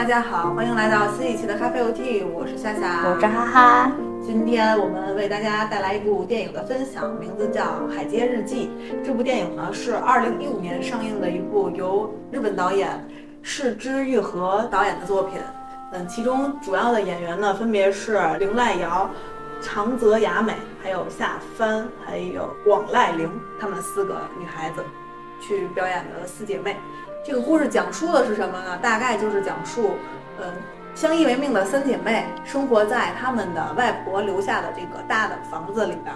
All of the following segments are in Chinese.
大家好，欢迎来到新一期的咖啡 OT，我是夏夏，我是哈哈。今天我们为大家带来一部电影的分享，名字叫《海街日记》。这部电影呢是2015年上映的一部由日本导演市之愈和导演的作品。嗯，其中主要的演员呢分别是绫濑遥、长泽雅美，还有夏帆，还有广濑铃，她们四个女孩子去表演的四姐妹。这个故事讲述的是什么呢？大概就是讲述，嗯，相依为命的三姐妹生活在他们的外婆留下的这个大的房子里边。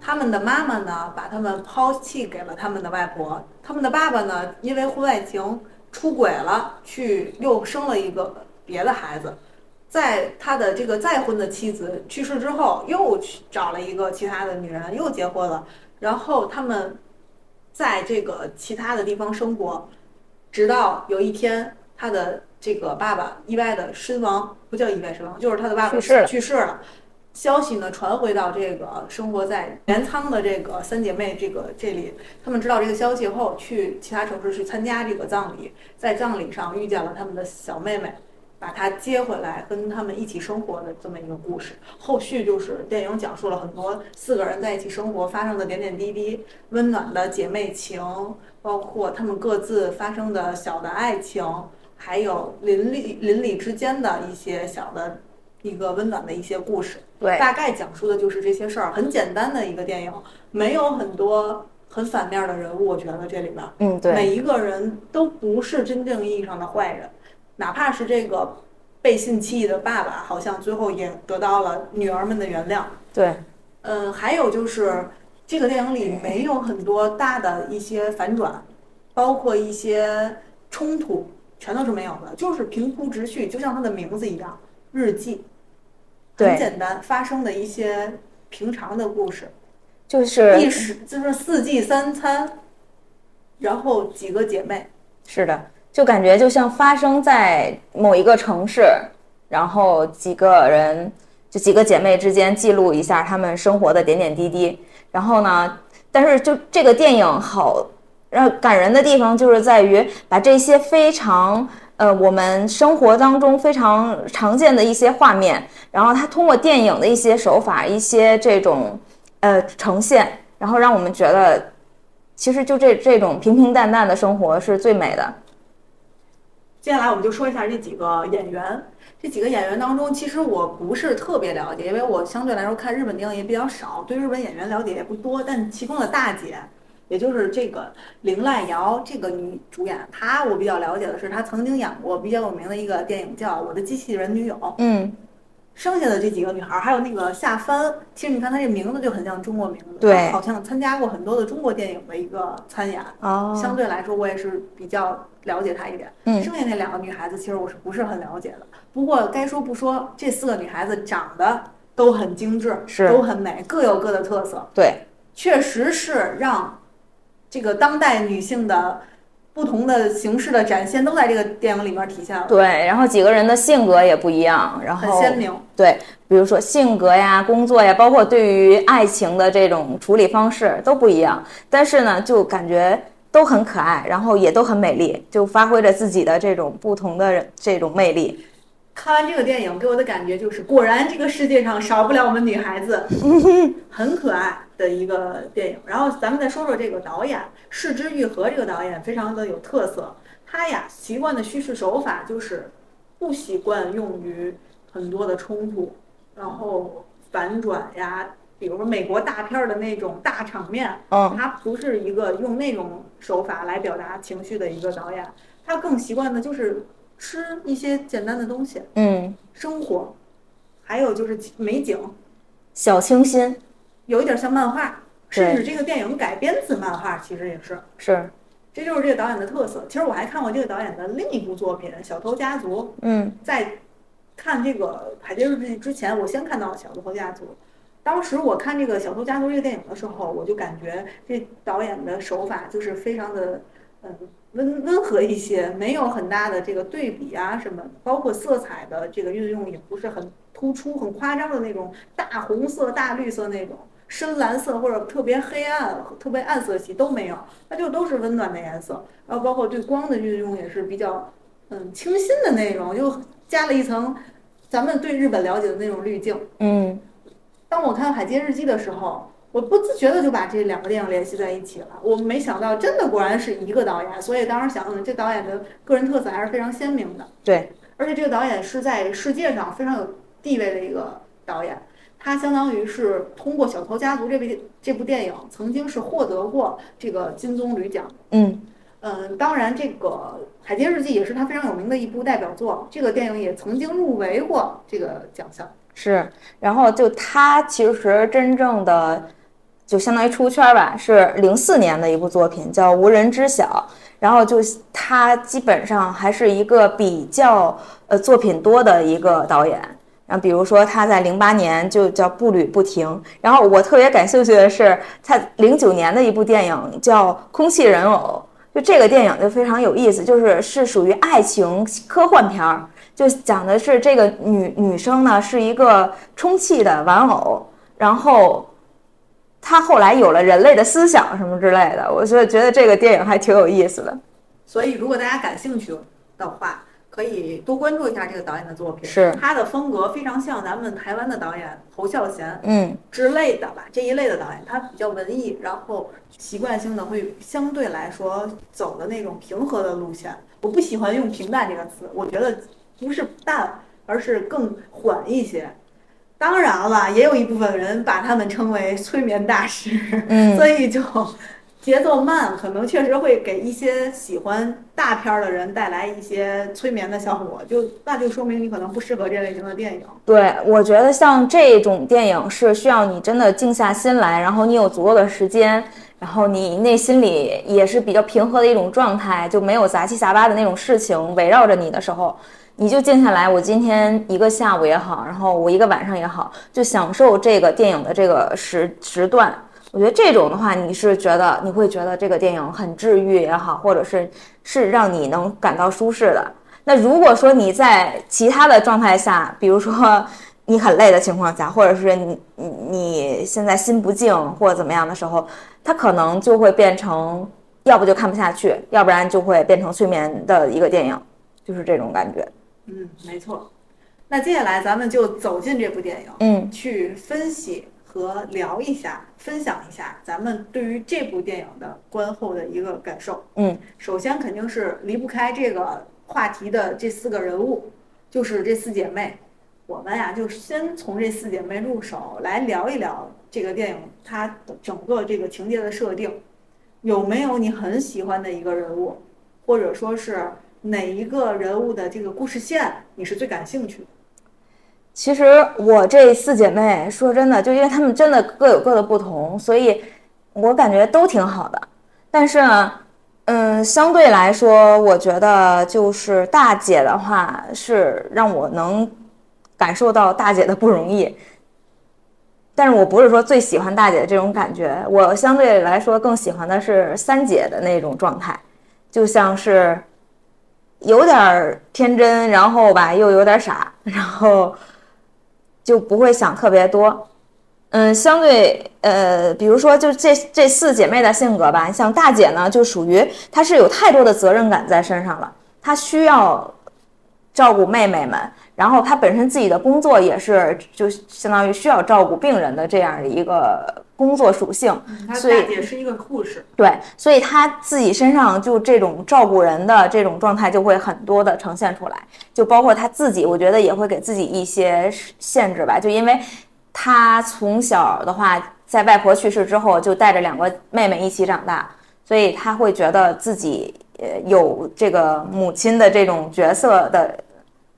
他们的妈妈呢，把他们抛弃给了他们的外婆。他们的爸爸呢，因为婚外情出轨了，去又生了一个别的孩子。在他的这个再婚的妻子去世之后，又去找了一个其他的女人，又结婚了。然后他们在这个其他的地方生活。直到有一天，他的这个爸爸意外的身亡，不叫意外身亡，就是他的爸爸去世了。消息呢传回到这个生活在镰仓的这个三姐妹这个这里，他们知道这个消息后，去其他城市去参加这个葬礼，在葬礼上遇见了他们的小妹妹。把她接回来，跟他们一起生活的这么一个故事。后续就是电影讲述了很多四个人在一起生活发生的点点滴滴，温暖的姐妹情，包括他们各自发生的小的爱情，还有邻里邻里之间的一些小的一个温暖的一些故事。对，大概讲述的就是这些事儿，很简单的一个电影，没有很多很反面的人物。我觉得这里边，嗯，对，每一个人都不是真正意义上的坏人。哪怕是这个背信弃义的爸爸，好像最后也得到了女儿们的原谅。对，嗯，还有就是这个电影里没有很多大的一些反转，包括一些冲突，全都是没有的，就是平铺直叙，就像它的名字一样，日记，很简单，发生的一些平常的故事，就是一时就是四季三餐，然后几个姐妹，是的。就感觉就像发生在某一个城市，然后几个人，就几个姐妹之间记录一下她们生活的点点滴滴。然后呢，但是就这个电影好让感人的地方，就是在于把这些非常呃我们生活当中非常常见的一些画面，然后他通过电影的一些手法、一些这种呃呈现，然后让我们觉得，其实就这这种平平淡淡的生活是最美的。接下来我们就说一下这几个演员。这几个演员当中，其实我不是特别了解，因为我相对来说看日本电影也比较少，对日本演员了解也不多。但其中的大姐，也就是这个绫濑遥这个女主演，她我比较了解的是，她曾经演过比较有名的一个电影叫《我的机器人女友》。嗯。剩下的这几个女孩，还有那个夏帆，其实你看她这名字就很像中国名字，对，好像参加过很多的中国电影的一个参演。哦。相对来说，我也是比较了解她一点。嗯。剩下那两个女孩子，其实我是不是很了解的。不过该说不说，这四个女孩子长得都很精致，是都很美，各有各的特色。对，确实是让这个当代女性的。不同的形式的展现都在这个电影里面体现了。对，然后几个人的性格也不一样，然后很鲜明。对，比如说性格呀、工作呀，包括对于爱情的这种处理方式都不一样，但是呢，就感觉都很可爱，然后也都很美丽，就发挥着自己的这种不同的这种魅力。看完这个电影，给我的感觉就是，果然这个世界上少不了我们女孩子，很可爱的一个电影。然后咱们再说说这个导演，市之愈合这个导演非常的有特色。他呀习惯的叙事手法就是不习惯用于很多的冲突，然后反转呀，比如说美国大片的那种大场面，嗯，他不是一个用那种手法来表达情绪的一个导演，他更习惯的就是。吃一些简单的东西，嗯，生活，还有就是美景，小清新，有一点像漫画，甚至这个电影改编自漫画，其实也是是，这就是这个导演的特色。其实我还看过这个导演的另一部作品《小偷家族》，嗯，在看这个《海街日记》之前，我先看到了《小偷家族》。当时我看这个《小偷家族》这个电影的时候，我就感觉这导演的手法就是非常的。嗯，温温和一些，没有很大的这个对比啊什么，包括色彩的这个运用也不是很突出、很夸张的那种大红色、大绿色那种，深蓝色或者特别黑暗、特别暗色系都没有，它就都是温暖的颜色。然后包括对光的运用也是比较，嗯清新的那种，又加了一层咱们对日本了解的那种滤镜。嗯当我看《海街日记》的时候，我不自觉的就把这两个电影联系在一起了。我没想到，真的果然是一个导演，所以当时想，嗯，这导演的个人特色还是非常鲜明的。对，而且这个导演是在世界上非常有地位的一个导演，他相当于是通过《小偷家族》这部这部电影，曾经是获得过这个金棕榈奖。嗯嗯，当然，这个《海街日记》也是他非常有名的一部代表作，这个电影也曾经入围过这个奖项。是，然后就他其实真正的就相当于出圈吧，是零四年的一部作品叫《无人知晓》，然后就他基本上还是一个比较呃作品多的一个导演。然后比如说他在零八年就叫《步履不停》，然后我特别感兴趣的是他零九年的一部电影叫《空气人偶》，就这个电影就非常有意思，就是是属于爱情科幻片儿。就讲的是这个女女生呢是一个充气的玩偶，然后她后来有了人类的思想什么之类的，我觉得觉得这个电影还挺有意思的。所以，如果大家感兴趣的话，可以多关注一下这个导演的作品。是他的风格非常像咱们台湾的导演侯孝贤嗯之类的吧，这一类的导演，他比较文艺，然后习惯性的会相对来说走的那种平和的路线。我不喜欢用平淡这个词，我觉得不是淡，而是更缓一些。当然了，也有一部分人把他们称为催眠大师，嗯所以就节奏慢，可能确实会给一些喜欢大片儿的人带来一些催眠的效果，就那就说明你可能不适合这类型的电影。对，我觉得像这种电影是需要你真的静下心来，然后你有足够的时间，然后你内心里也是比较平和的一种状态，就没有杂七杂八的那种事情围绕着你的时候，你就静下来。我今天一个下午也好，然后我一个晚上也好，就享受这个电影的这个时时段。我觉得这种的话，你是觉得你会觉得这个电影很治愈也好，或者是是让你能感到舒适的。那如果说你在其他的状态下，比如说 你很累的情况下，或者是你你你现在心不静或者怎么样的时候，它可能就会变成，要不就看不下去，要不然就会变成催眠的一个电影，就是这种感觉。嗯，没错。那接下来咱们就走进这部电影，嗯去分析和聊一下，分享一下咱们对于这部电影的观后的一个感受。嗯，首先肯定是离不开这个话题的这四个人物，就是这四姐妹。我们呀，就先从这四姐妹入手来聊一聊这个电影它的整个这个情节的设定，有没有你很喜欢的一个人物，或者说是哪一个人物的这个故事线你是最感兴趣的？其实我这四姐妹说真的，就因为她们真的各有各的不同，所以我感觉都挺好的。但是呢，嗯，相对来说，我觉得就是大姐的话是让我能感受到大姐的不容易。但是我不是说最喜欢大姐的这种感觉，我相对来说更喜欢的是三姐的那种状态，就像是有点儿天真，然后吧又有点傻，然后就不会想特别多。嗯，相对呃，比如说就这这四姐妹的性格吧，像大姐呢，就属于她是有太多的责任感在身上了，她需要照顾妹妹们，然后他本身自己的工作也是就相当于需要照顾病人的这样的一个工作属性，她所以大姐是一个护士，对，所以他自己身上就这种照顾人的这种状态就会很多的呈现出来，就包括他自己，我觉得也会给自己一些限制吧，就因为他从小的话，在外婆去世之后，就带着两个妹妹一起长大，所以他会觉得自己呃有这个母亲的这种角色的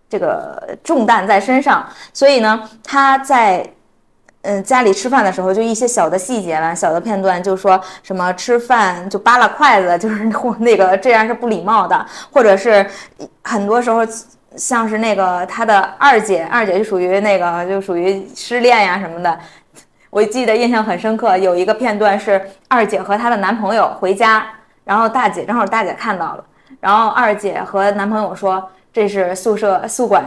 这个重担在身上，所以呢，她在嗯，家里吃饭的时候，就一些小的细节吧，小的片段，就说什么吃饭就扒拉筷子，就是那个这样是不礼貌的，或者是很多时候像是那个他的二姐，二姐就属于那个就属于失恋呀什么的。我记得印象很深刻，有一个片段是二姐和她的男朋友回家，然后大姐正好大姐看到了，然后二姐和男朋友说这是宿舍宿管。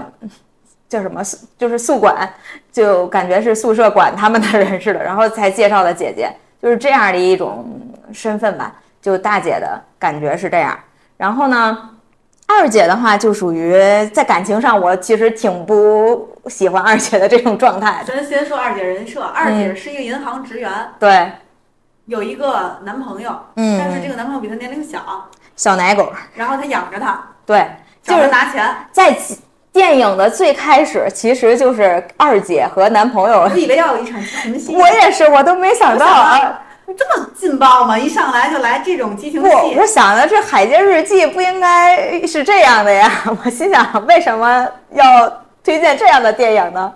叫什么宿就是宿管，就感觉是宿舍管他们的人似的，然后才介绍的姐姐，就是这样的一种身份吧，就大姐的感觉是这样。然后呢，二姐的话就属于在感情上，我其实挺不喜欢二姐的这种状态。咱先说二姐人设，二姐是一个银行职员，对，有一个男朋友，嗯但是这个男朋友比她年龄小，小奶狗，然后她养着她，对，就是拿钱。在电影的最开始，其实就是二姐和男朋友我。以为要有一场激情戏，我也是，我都没想到啊。这么劲爆吗？一上来就来这种激情不，戏我，想的这《海街日记》不应该是这样的呀！我心想，为什么要推荐这样的电影呢？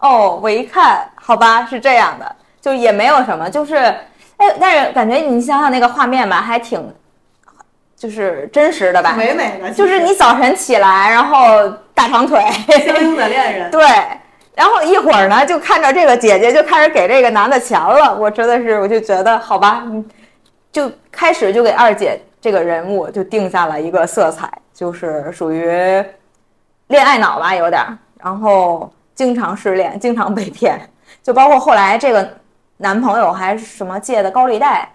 哦，我一看，好吧，是这样的，就也没有什么，就是，哎，但是感觉你想想那个画面吧，还挺，就是真实的吧？美美的，就是你早晨起来，然后大长腿，相拥的恋人，对，然后一会儿呢，就看着这个姐姐就开始给这个男的钱了，我真的是，我就觉得好吧，嗯就开始就给二姐这个人物就定下了一个色彩，就是属于恋爱脑吧，有点儿，然后经常失恋，经常被骗，就包括后来这个男朋友还什么借的高利贷，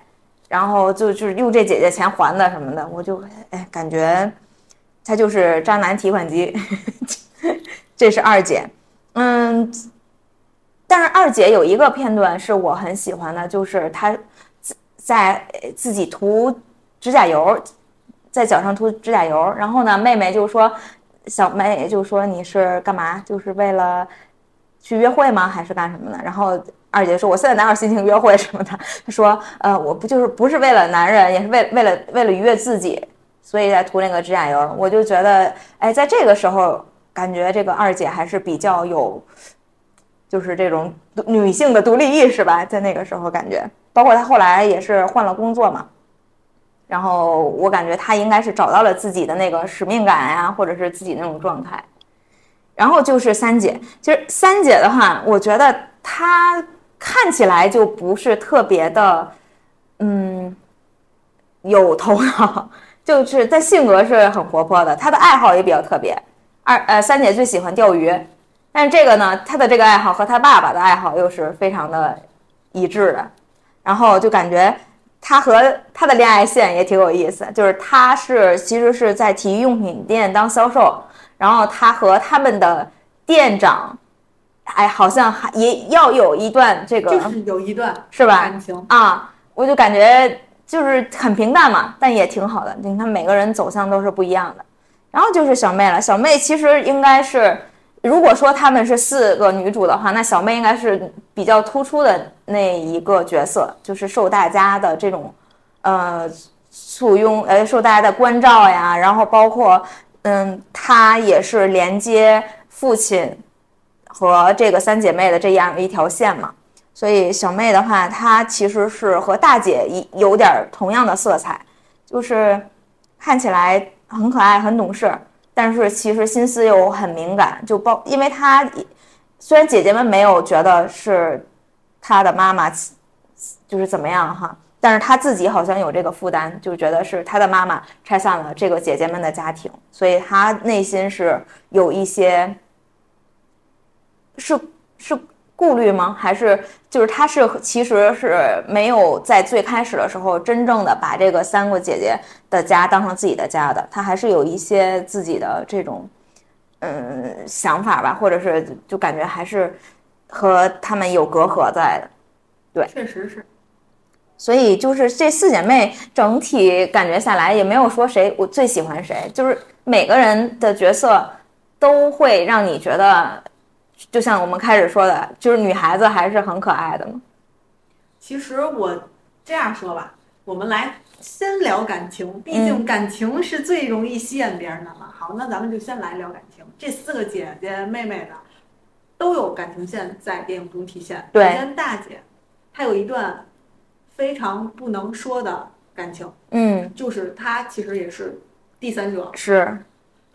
然后就就是用这姐姐钱还的什么的，我就哎感觉她就是渣男提款机，这是二姐。嗯，但是二姐有一个片段是我很喜欢的，就是她在自己涂指甲油，在脚上涂指甲油，然后呢，妹妹就说，小妹就说你是干嘛？就是为了去约会吗？还是干什么的？然后二姐说我现在哪有心情约会什么的？她说呃，我不就是不是为了男人，也是为为了为了愉悦自己，所以在涂那个指甲油。我就觉得，哎，在这个时候。感觉这个二姐还是比较有，就是这种女性的独立意识吧，在那个时候感觉，包括她后来也是换了工作嘛，然后我感觉她应该是找到了自己的那个使命感呀、或者是自己那种状态。然后就是三姐，其实三姐的话，我觉得她看起来就不是特别的，嗯，有头脑，就是她性格是很活泼的，他的爱好也比较特别。二呃，三姐最喜欢钓鱼，但是这个呢，他的这个爱好和他爸爸的爱好又是非常的一致的，然后就感觉他和他的恋爱线也挺有意思，就是他是其实是在体育用品店当销售，然后他和他们的店长，哎，好像还也要有一段这个就是有一段是吧感情，啊，我就感觉就是很平淡嘛，但也挺好的。你看每个人走向都是不一样的。然后就是小妹了，小妹其实应该是，如果说她们是四个女主的话，那小妹应该是比较突出的那一个角色，就是受大家的这种，呃，簇拥，呃，受大家的关照呀，然后包括，嗯，她也是连接父亲和这个三姐妹的这样一条线嘛。所以小妹的话，她其实是和大姐一有点儿同样的色彩，就是看起来很可爱、很懂事，但是其实心思又很敏感。就包，因为她虽然姐姐们没有觉得是她的妈妈就是怎么样哈，但是她自己好像有这个负担，就觉得是她的妈妈拆散了这个姐姐们的家庭，所以她内心是有一些是是顾虑吗？还是就是他是其实是没有在最开始的时候真正的把这个三个姐姐的家当成自己的家的，他还是有一些自己的这种嗯想法吧，或者是就感觉还是和他们有隔阂在的。对确实是。所以就是这四姐妹整体感觉下来也没有说谁我最喜欢谁，就是每个人的角色都会让你觉得，就像我们开始说的，就是女孩子还是很可爱的嘛。其实我这样说吧，我们来先聊感情，毕竟感情是最容易吸引别人的嘛。好，那咱们就先来聊感情。这四个姐姐妹妹的都有感情线在电影中体现。对首先大姐，她有一段非常不能说的感情，嗯，就是她其实也是第三者，是，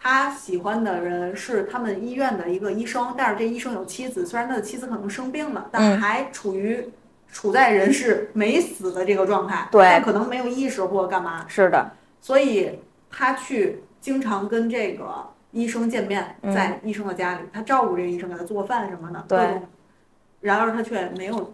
他喜欢的人是他们医院的一个医生，但是这医生有妻子，虽然他的妻子可能生病了，但嗯还处于处在人是没死的这个状态，对但可能没有意识或干嘛，是的，所以他去经常跟这个医生见面，嗯在医生的家里，他照顾这个医生，给他做饭什么的。然而他却没有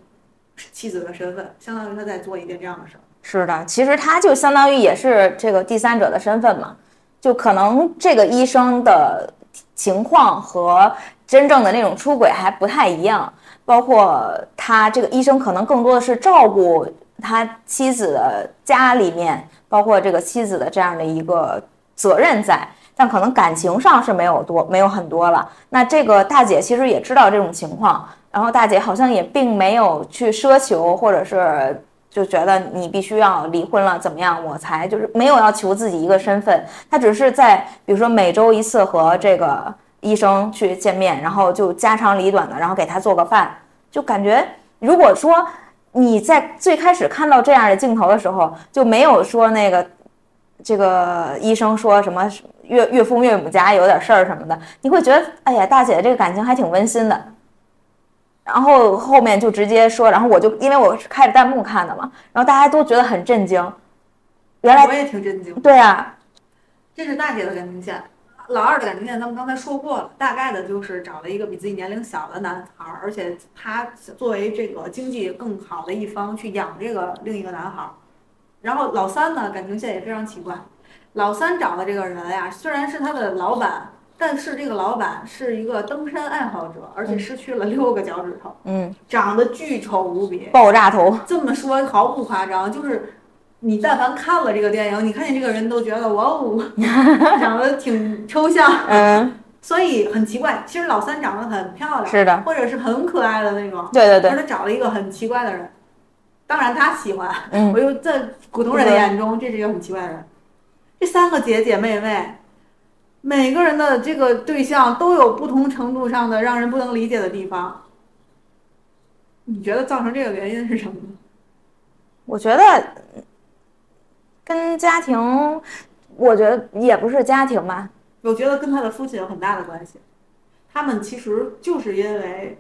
妻子的身份，相当于他在做一件这样的事儿。是的。其实他就相当于也是这个第三者的身份嘛，就可能这个医生的情况和真正的那种出轨还不太一样，包括他这个医生可能更多的是照顾他妻子的家里面，包括这个妻子的这样的一个责任在，但可能感情上是没有多没有很多了。那这个大姐其实也知道这种情况，然后大姐好像也并没有去奢求，或者是就觉得你必须要离婚了怎么样，我才就是没有要求自己一个身份，他只是在比如说每周一次和这个医生去见面，然后就家长里短的，然后给他做个饭，就感觉如果说你在最开始看到这样的镜头的时候，就没有说那个这个医生说什么岳岳父岳母家有点事儿什么的，你会觉得哎呀，大姐这个感情还挺温馨的。然后后面就直接说，然后我就因为我是开着弹幕看的嘛，然后大家都觉得很震惊。原来我也挺震惊。对啊，这是大姐的感情线，老二的感情线咱们刚才说过了，大概的就是找了一个比自己年龄小的男孩儿，而且他作为这个经济更好的一方去养这个另一个男孩儿。然后老三呢，感情线也非常奇怪，老三找的这个人呀，虽然是他的老板。但是这个老板是一个登山爱好者，而且失去了六个脚趾头，嗯，长得巨丑无比，爆炸头。这么说毫不夸张，就是你但凡看了这个电影，你看见这个人都觉得哇哦，长得挺抽象，嗯，所以很奇怪。其实老三长得很漂亮，是的，或者是很可爱的那种，对对对。他找了一个很奇怪的人，当然他喜欢，嗯，我又在普通人的眼中，这是一个很奇怪的人。这三个姐姐妹妹。每个人的这个对象都有不同程度上的让人不能理解的地方。你觉得造成这个原因是什么呢？我觉得跟家庭，我觉得也不是家庭吧。我觉得跟他的父亲有很大的关系。他们其实就是因为，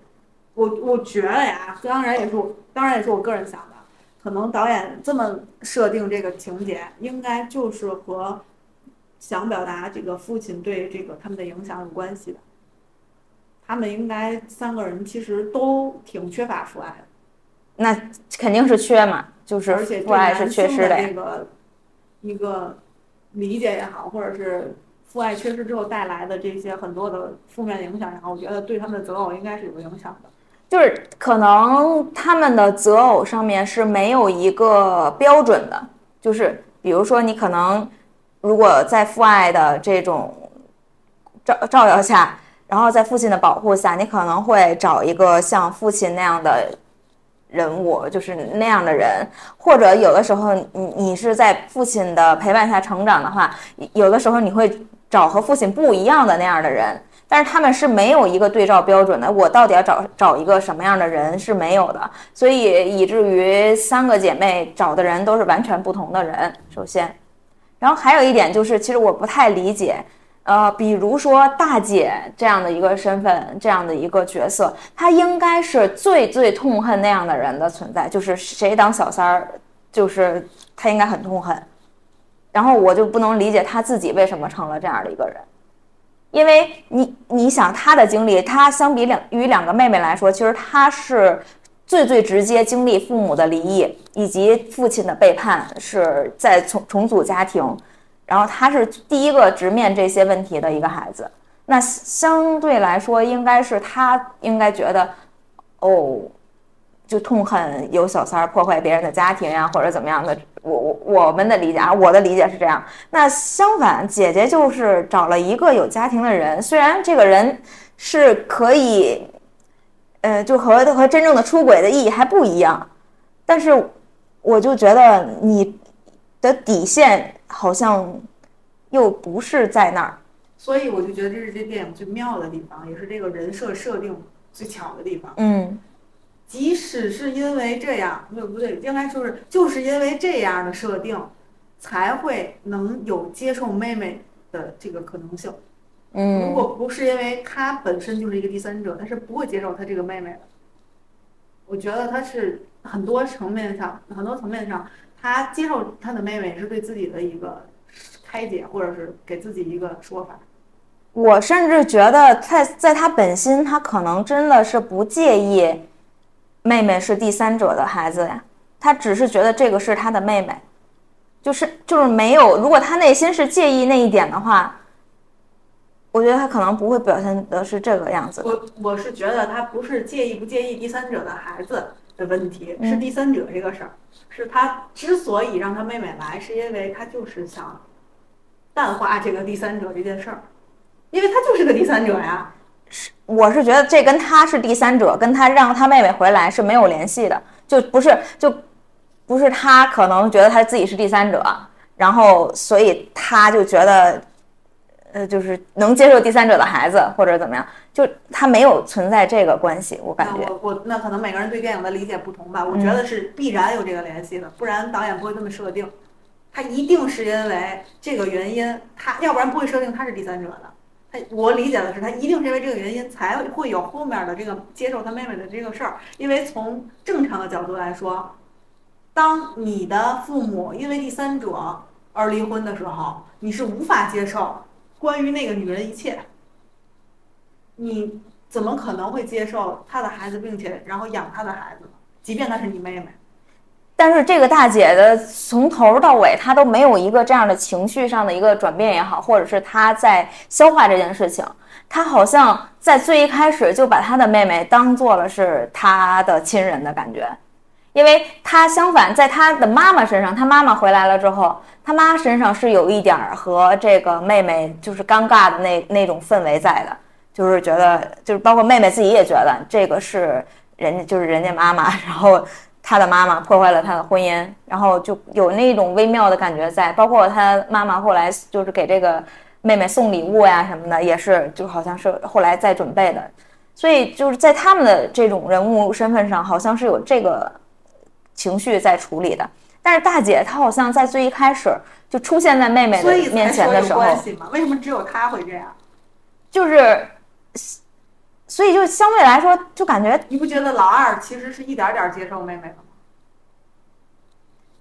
我我觉得呀，当然也是我，当然也是我个人想的，可能导演这么设定这个情节，应该就是和。想表达这个父亲对这个他们的影响有关系的，他们应该三个人其实都挺缺乏父爱的，那肯定是缺嘛，就是而且父爱是缺失的。那个一个理解也好，或者是父爱缺失之后带来的这些很多的负面影响也好，我觉得对他们的择偶应该是有影响的。就是可能他们的择偶上面是没有一个标准的，就是比如说你可能。如果在父爱的这种照照耀下，然后在父亲的保护下，你可能会找一个像父亲那样的人物，就是那样的人。或者有的时候，你你是在父亲的陪伴下成长的话，有的时候你会找和父亲不一样的那样的人。但是他们是没有一个对照标准的，我到底要找找一个什么样的人是没有的，所以以至于三个姐妹找的人都是完全不同的人。首先。然后还有一点就是，其实我不太理解，呃，比如说大姐这样的一个身份，这样的一个角色，她应该是最最痛恨那样的人的存在，就是谁当小三儿，就是她应该很痛恨。然后我就不能理解她自己为什么成了这样的一个人，因为你你想她的经历，她相比两与两个妹妹来说，其实她是。最最直接经历父母的离异以及父亲的背叛，是在重重组家庭，然后他是第一个直面这些问题的一个孩子。那相对来说，应该是他应该觉得，哦，就痛恨有小三儿破坏别人的家庭呀，或者怎么样的。我我我们的理解啊，我的理解是这样。那相反，姐姐就是找了一个有家庭的人，虽然这个人是可以。呃，就和和真正的出轨的意义还不一样，但是我就觉得你的底线好像又不是在那儿，所以我就觉得这是这电影最妙的地方，也是这个人设设定最巧的地方。嗯，即使是因为这样，不对不对，应该说是就是因为这样的设定，才会能有接受妹妹的这个可能性。嗯，如果不是因为他本身就是一个第三者，他是不会接受他这个妹妹的。我觉得他是很多层面上，很多层面上，他接受他的妹妹是对自己的一个开解，或者是给自己一个说法。我甚至觉得，在在他本心，他可能真的是不介意妹妹是第三者的孩子呀，他只是觉得这个是他的妹妹。就是就是没有，如果他内心是介意那一点的话，我觉得他可能不会表现的是这个样子。我我是觉得他不是介意不介意第三者的孩子的问题，是第三者这个事儿，是他之所以让他妹妹来，是因为他就是想淡化这个第三者这件事儿，因为他就是个第三者呀。是我是觉得这跟他是第三者，跟他让他妹妹回来是没有联系的，就不是就不是他可能觉得他自己是第三者，然后所以他就觉得。呃，就是能接受第三者的孩子或者怎么样，就他没有存在这个关系，我感觉。我我那可能每个人对电影的理解不同吧，我觉得是必然有这个联系的，不然导演不会这么设定。他一定是因为这个原因，他要不然不会设定他是第三者的。他我理解的是，他一定是因为这个原因才会有后面的这个接受他妹妹的这个事儿。因为从正常的角度来说，当你的父母因为第三者而离婚的时候，你是无法接受。关于那个女人一切，你怎么可能会接受她的孩子，并且然后养她的孩子？即便她是你妹妹。但是这个大姐的从头到尾，她都没有一个这样的情绪上的一个转变也好，或者是她在消化这件事情。她好像在最一开始就把她的妹妹当做了是她的亲人的感觉，因为他相反，在他的妈妈身上，他妈妈回来了之后。他妈身上是有一点儿和这个妹妹就是尴尬的那那种氛围在的，就是觉得就是包括妹妹自己也觉得这个是人家就是人家妈妈，然后他的妈妈破坏了他的婚姻，然后就有那种微妙的感觉在。包括他妈妈后来就是给这个妹妹送礼物呀什么的，也是就好像是后来在准备的，所以就是在他们的这种人物身份上，好像是有这个情绪在处理的。但是大姐她好像在最一开始就出现在妹妹的面前的时候，为什么只有她会这样？就是，所以就相对来说，就感觉你不觉得老二其实是一点点接受妹妹吗？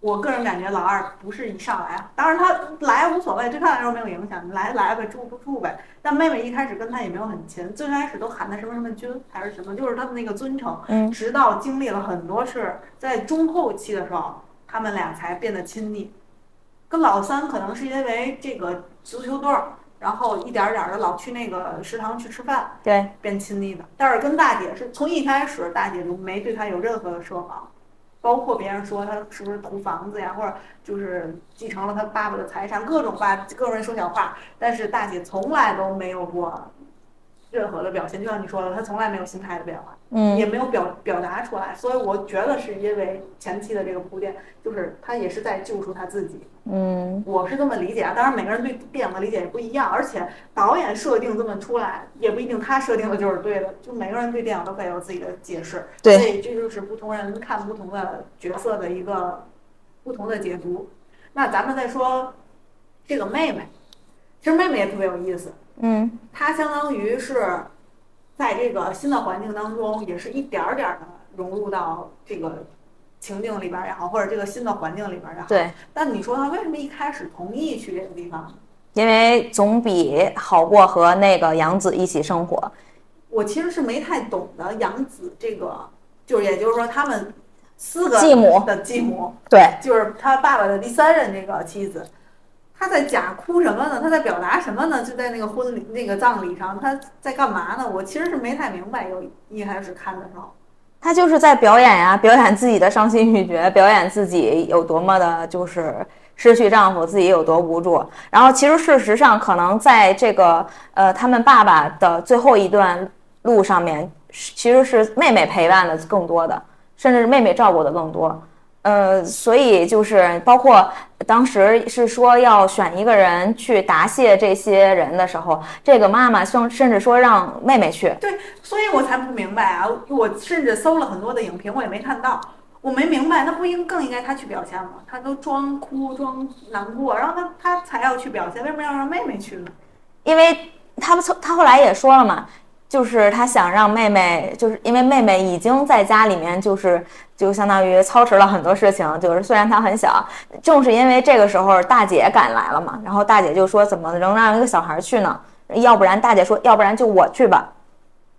我个人感觉老二不是一上来，当然他来无所谓，对他来说没有影响，来来呗，住不住呗。但妹妹一开始跟他也没有很亲，最开始都喊他什么什么君还是什么，就是他的那个尊称。嗯。直到经历了很多事，在中后期的时候。他们俩才变得亲密，跟老三可能是因为这个足球队儿，然后一点点的老去那个食堂去吃饭，对，变亲密的。但是跟大姐是从一开始，大姐就没对他有任何的设防，包括别人说他是不是图房子呀，或者就是继承了他爸爸的财产，各种话，各种人说小话，但是大姐从来都没有过。任何的表现，就像你说的，他从来没有心态的变化，嗯，也没有表表达出来，所以我觉得是因为前期的这个铺垫，就是他也是在救赎他自己，嗯，我是这么理解啊。当然每个人对电影的理解也不一样，而且导演设定这么出来，也不一定他设定的就是对的，就每个人对电影都可以有自己的解释，对，所以这就是不同人看不同的角色的一个不同的解读。那咱们再说这个妹妹，其实妹妹也特别有意思。嗯，他相当于是在这个新的环境当中，也是一点儿点儿的融入到这个情境里边儿也好，或者这个新的环境里边儿也好。对。但你说他为什么一开始同意去这个地方？因为总比好过和那个杨子一起生活。我其实是没太懂的杨子这个，就是也就是说他们四个继母的继母，对，就是他爸爸的第三任这个妻子。他在假哭什么呢？他在表达什么呢？就在那个婚礼、那个葬礼上，他在干嘛呢？我其实是没太明白。有一开始看的时候，他就是在表演呀，表演自己的伤心欲绝，表演自己有多么的，就是失去丈夫，自己有多无助。然后，其实事实上，可能在这个呃，他们爸爸的最后一段路上面，其实是妹妹陪伴的更多的，甚至是妹妹照顾的更多。呃，所以就是包括当时是说要选一个人去答谢这些人的时候，这个妈妈甚甚至说让妹妹去。对，所以我才不明白啊！我甚至搜了很多的影评，我也没看到，我没明白，那不应更应该他去表现吗？他都装哭装难过，然后他他才要去表现，为什么要让妹妹去呢？因为他们从他后来也说了嘛。就是他想让妹妹，就是因为妹妹已经在家里面，就是就相当于操持了很多事情。就是虽然她很小，正是因为这个时候大姐赶来了嘛，然后大姐就说怎么能让一个小孩去呢？要不然大姐说，要不然就我去吧。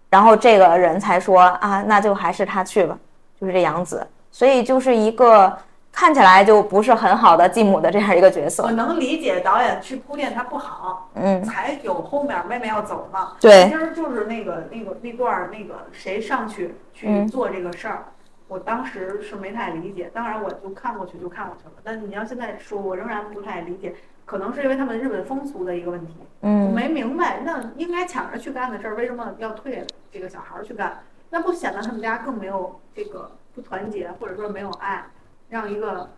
然后这个人才说啊，那就还是他去吧，就是这杨子。所以就是一个看起来就不是很好的继母的这样一个角色我。能理解导演去铺垫他不好，嗯，才有后面妹妹要走嘛。对其实就是那个那个那段那个谁上去去嗯做这个事儿，我当时是没太理解。当然我就看过去就看过去了，但是你要现在说，我仍然不太理解。可能是因为他们日本风俗的一个问题，我嗯，没明白，那应该抢着去干的事儿，为什么要退这个小孩儿去干？那不显得他们家更没有这个不团结，或者说没有爱，让一个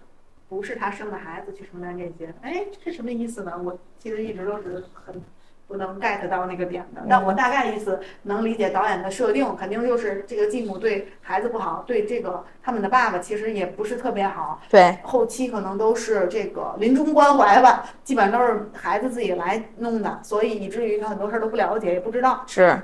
不是他生的孩子去承担这些？哎，这什么意思呢？我其实一直都是很不能 get 到那个点的，但我大概意思能理解导演的设定，肯定就是这个继母对孩子不好，对这个他们的爸爸其实也不是特别好，对，后期可能都是这个临终关怀吧，基本上都是孩子自己来弄的，所以以至于他很多事儿都不了解，也不知道。是，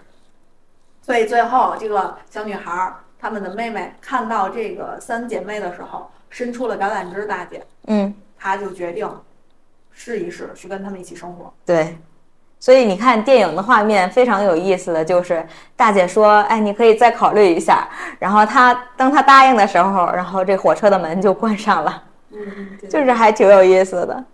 所以最后这个小女孩儿，她们的妹妹看到这个三姐妹的时候，伸出了橄榄枝大姐，嗯，她就决定试一试去跟他们一起生活。对。所以你看电影的画面非常有意思的就是，大姐说：“哎，你可以再考虑一下。”然后她当她答应的时候，然后这火车的门就关上了，嗯，就是还挺有意思的。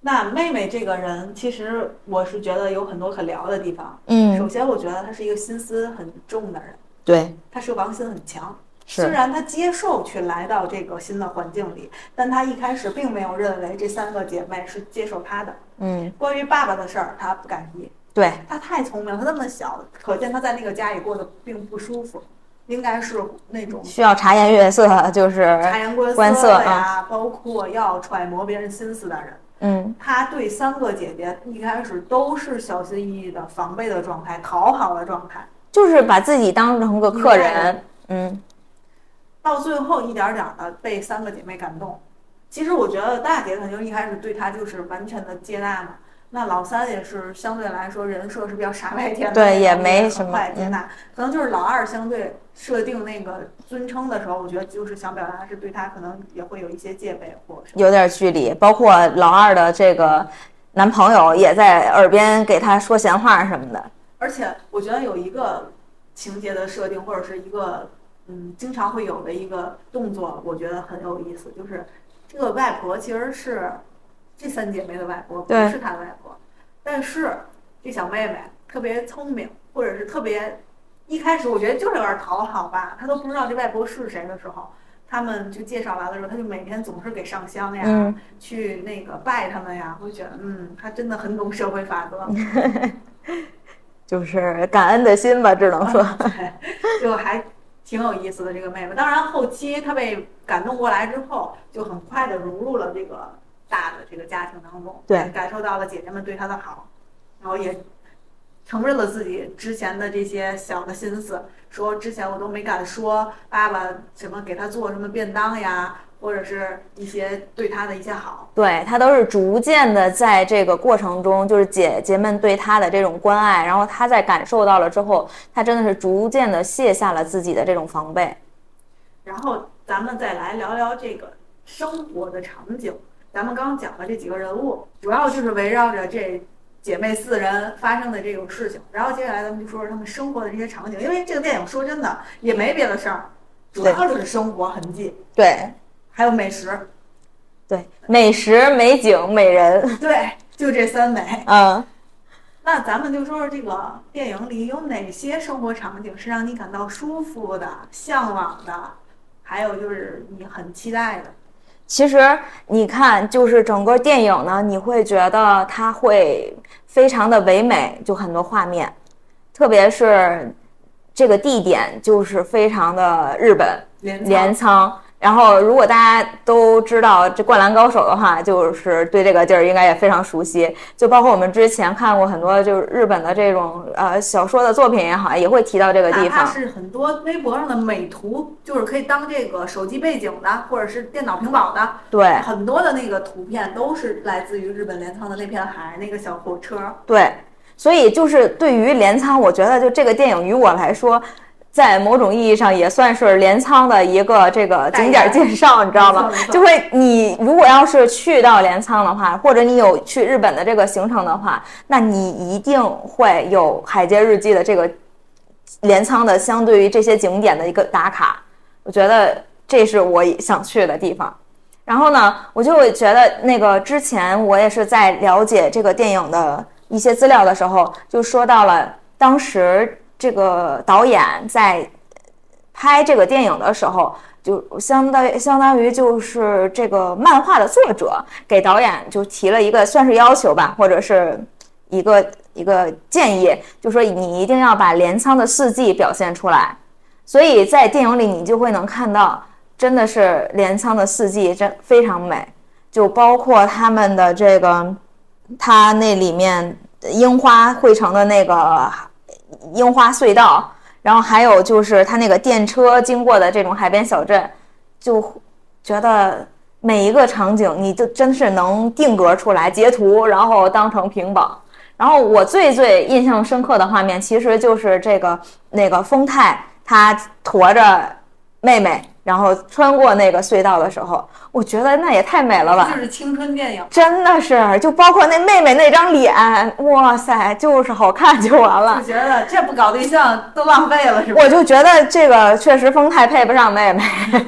那妹妹这个人，其实我是觉得有很多可聊的地方。嗯首嗯，先，我觉得她是一个心思很重的人，对，她是个王心很强。虽，然她接受去来到这个新的环境里，但她一开始并没有认为这三个姐妹是接受她的。嗯，关于爸爸的事儿，她不敢提。对，她太聪明了，她那么小，可见她在那个家里过得并不舒服，应该是那种需要察言悦色，就是，察言观观色色呀，包括要揣摩别人心思的人。嗯，她对三个姐姐一开始都是小心翼翼的、防备的状态、讨好的状态，就是把自己当成个客人。嗯，到最后一点点的被三个姐妹感动。其实我觉得大姐肯定一开始对她就是完全的接纳嘛。那老三也是相对来说人设是比较傻白甜的，对也没什么嗯快接纳。可能就是老二相对设定那个尊称的时候，我觉得就是想表达是对她可能也会有一些戒备或者。有点距离，包括老二的这个男朋友也在耳边给他说闲话什么的。而且我觉得有一个情节的设定，或者是一个嗯经常会有的一个动作，我觉得很有意思，就是这个外婆其实是这三姐妹的外婆，不是她的外婆，但是这小妹妹特别聪明，或者是特别一开始我觉得就是有点讨好吧，她都不知道这外婆是谁的时候。他们就介绍完了之后，她就每天总是给上香呀，嗯去那个拜他们呀，我就觉得，嗯，她真的很懂社会法则。就是感恩的心吧，只能说，对，就还挺有意思的这个妹妹。当然，后期她被感动过来之后，就很快的融入了这个大的这个家庭当中，对感受到了姐姐们对她的好，然后也承认了自己之前的这些小的心思，说之前我都没敢说爸爸什么给她做什么便当呀，或者是一些对他的一些好。对他都是逐渐的在这个过程中，就是姐姐们对他的这种关爱，然后他在感受到了之后，他真的是逐渐的卸下了自己的这种防备。然后咱们再来聊聊这个生活的场景。咱们刚讲了这几个人物，主要就是围绕着这姐妹四人发生的这种事情。然后接下来咱们就说说他们生活的这些场景，因为这个电影说真的也没别的事儿，主要就是生活痕迹，对还有美食。对，美食、美景、美人，对，就这三美。嗯。那咱们就说说这个电影里有哪些生活场景是让你感到舒服的、向往的，还有就是你很期待的。其实你看，就是整个电影呢，你会觉得它会非常的唯美，就很多画面，特别是这个地点就是非常的日本镰仓镰仓。然后，如果大家都知道这《灌篮高手》的话，就是对这个地儿应该也非常熟悉。就包括我们之前看过很多就是日本的这种呃小说的作品也好，也会提到这个地方。是很多微博上的美图，就是可以当这个手机背景的，或者是电脑屏保的，对很多的那个图片都是来自于日本镰仓的那片海，那个小火车。对，所以就是对于镰仓，我觉得就这个电影于我来说，在某种意义上也算是镰仓的一个这个景点介绍，你知道吗就会你如果要是去到镰仓的话，或者你有去日本的这个行程的话，那你一定会有《海街日记》的这个镰仓的相对于这些景点的一个打卡。我觉得这是我想去的地方。然后呢，我就会觉得那个之前我也是在了解这个电影的一些资料的时候，就说到了当时这个导演在拍这个电影的时候，就相当相当于就是这个漫画的作者给导演就提了一个算是要求吧，或者是一个一个建议，就说你一定要把镰仓的四季表现出来。所以在电影里你就会能看到。真的是镰仓的四季真非常美，就包括他们的这个，它那里面樱花汇成的那个樱花隧道，然后还有就是它那个电车经过的这种海边小镇，就觉得每一个场景你就真是能定格出来截图，然后当成屏保。然后我最最印象深刻的画面其实就是这个那个丰太他驮着妹妹。然后穿过那个隧道的时候，我觉得那也太美了吧！就是青春电影，真的是，就包括那妹妹那张脸，哇塞，就是好看就完了。就觉得这不搞对象都浪费了，是吧？我就觉得这个确实风太配不上妹妹，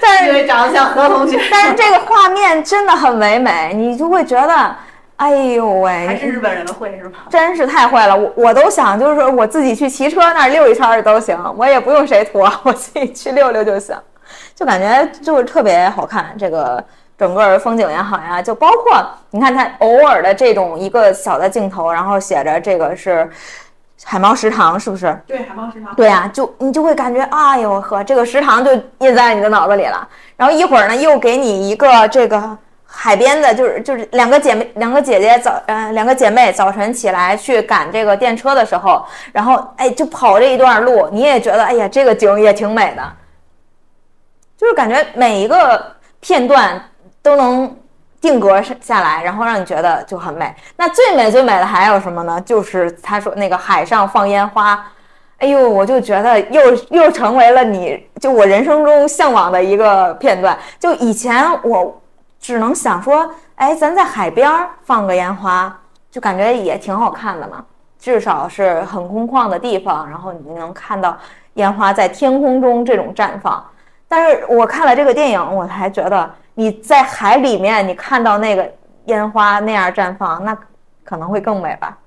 但是因为长得像何同学，但是这个画面真的很唯美，你就会觉得。哎呦喂，还是日本人的会是吗？真是太会了，我我都想就是说我自己去骑车那儿溜一圈都行，我也不用谁驮，我自己去溜溜就行，就感觉就是特别好看。这个整个风景也好呀，就包括你看它偶尔的这种一个小的镜头，然后写着这个是海猫食堂，是不是？对，海猫食堂。对呀，就你就会感觉，哎呦呵，这个食堂就印在你的脑子里了。然后一会儿呢，又给你一个这个。海边的，就是就是两个姐妹，两个姐姐早，呃，两个姐妹早晨起来去赶这个电车的时候，然后哎，就跑这一段路，你也觉得哎呀，这个景也挺美的，就是感觉每一个片段都能定格下来，然后让你觉得就很美。那最美最美的还有什么呢？就是他说那个海上放烟花，哎呦，我就觉得又又成为了你就我人生中向往的一个片段。就以前我。只能想说，哎，咱在海边放个烟花，就感觉也挺好看的嘛。至少是很空旷的地方，然后你能看到烟花在天空中这种绽放。但是我看了这个电影，我才觉得你在海里面，你看到那个烟花那样绽放，那可能会更美吧？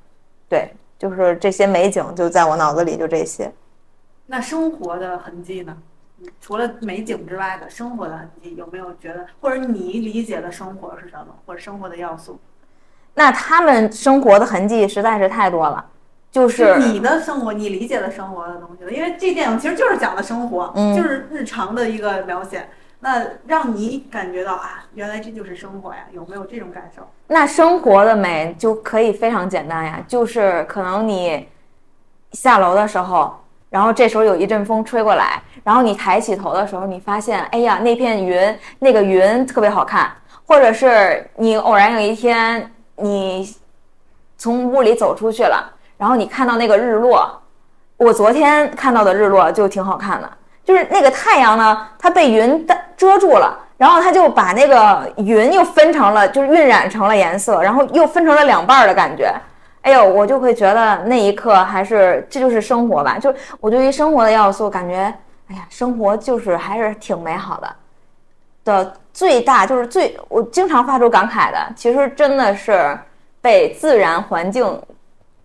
对，就是这些美景就在我脑子里，就这些。那生活的痕迹呢？除了美景之外的生活的痕迹，有没有觉得，或者你理解的生活是什么，或者生活的要素？那他们生活的痕迹实在是太多了，就是你的生活，你理解的生活的东西了。因为这电影其实就是讲的生活，就是日常的一个描写。那让你感觉到啊，原来这就是生活呀，有没有这种感受？那生活的美就可以非常简单呀，就是可能你下楼的时候。然后这时候有一阵风吹过来，然后你抬起头的时候，你发现，哎呀，那片云，那个云特别好看。或者是你偶然有一天，你从屋里走出去了，然后你看到那个日落。我昨天看到的日落就挺好看的，就是那个太阳呢，它被云遮住了，然后它就把那个云又分成了，就是晕染成了颜色，然后又分成了两半儿的感觉。哎呦，我就会觉得那一刻还是这就是生活吧。就我对于生活的要素，感觉哎呀，生活就是还是挺美好的。的最大就是最我经常发出感慨的，其实真的是被自然环境、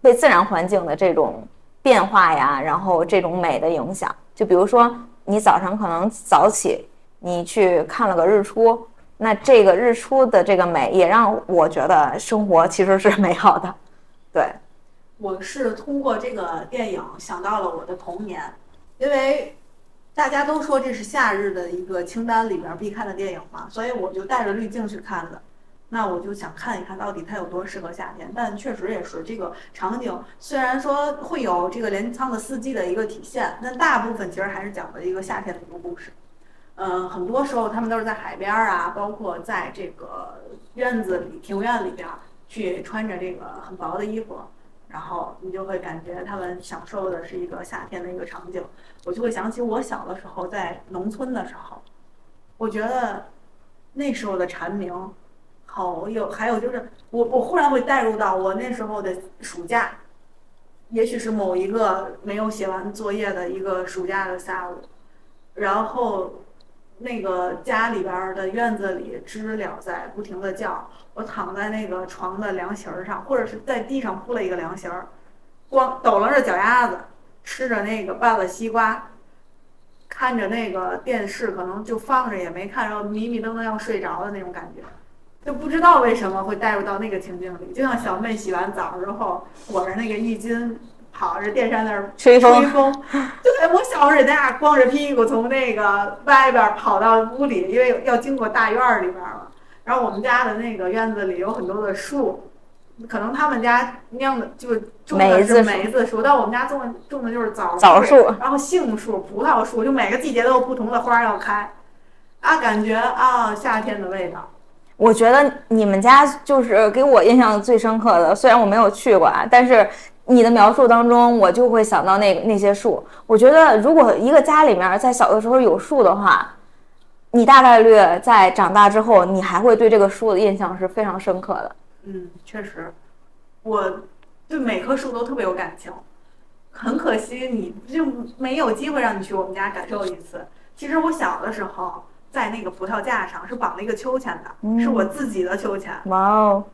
被自然环境的这种变化呀，然后这种美的影响。就比如说，你早上可能早起，你去看了个日出，那这个日出的这个美，也让我觉得生活其实是美好的。对，我是通过这个电影想到了我的童年，因为大家都说这是夏日的一个清单里边必看的电影嘛，所以我就带着滤镜去看的。那我就想看一看到底它有多适合夏天。但确实也是这个场景，虽然说会有这个镰仓的四季的一个体现，但大部分其实还是讲的一个夏天的一个故事。嗯，很多时候他们都是在海边啊，包括在这个院子里、庭院里边。去穿着这个很薄的衣服，然后你就会感觉他们享受的是一个夏天的一个场景。我就会想起我小的时候在农村的时候，我觉得那时候的蝉鸣，好有，还有就是我我忽然会带入到我那时候的暑假，也许是某一个没有写完作业的一个暑假的下午，然后那个家里边的院子里，知了在不停的叫。我躺在那个床的凉席儿上，或者是在地上铺了一个凉席儿，光抖楞着脚丫子，吃着那个半个西瓜，看着那个电视，可能就放着也没看，然后迷迷瞪瞪要睡着的那种感觉，就不知道为什么会带入到那个情境里，就像小妹洗完澡之后裹着那个浴巾。跑着电扇那儿吹风，吹风，对，我小时候也那样，光着屁股从那个外边跑到屋里，因为要经过大院儿里边嘛。然后我们家的那个院子里有很多的树，可能他们家酿的就种的是梅子树，但我们家种的种的就是枣枣树，然后杏树、葡萄树，就每个季节都有不同的花要开，啊，感觉啊夏天的味道。我觉得你们家就是给我印象最深刻的，虽然我没有去过啊，但是。你的描述当中，我就会想到那个那些树。我觉得，如果一个家里面在小的时候有树的话，你大概率在长大之后，你还会对这个树的印象是非常深刻的。嗯，确实，我对每棵树都特别有感情。很可惜，你就没有机会让你去我们家感受一次。其实我小的时候，在那个葡萄架上是绑了一个秋千的，是我自己的秋千。哇哦！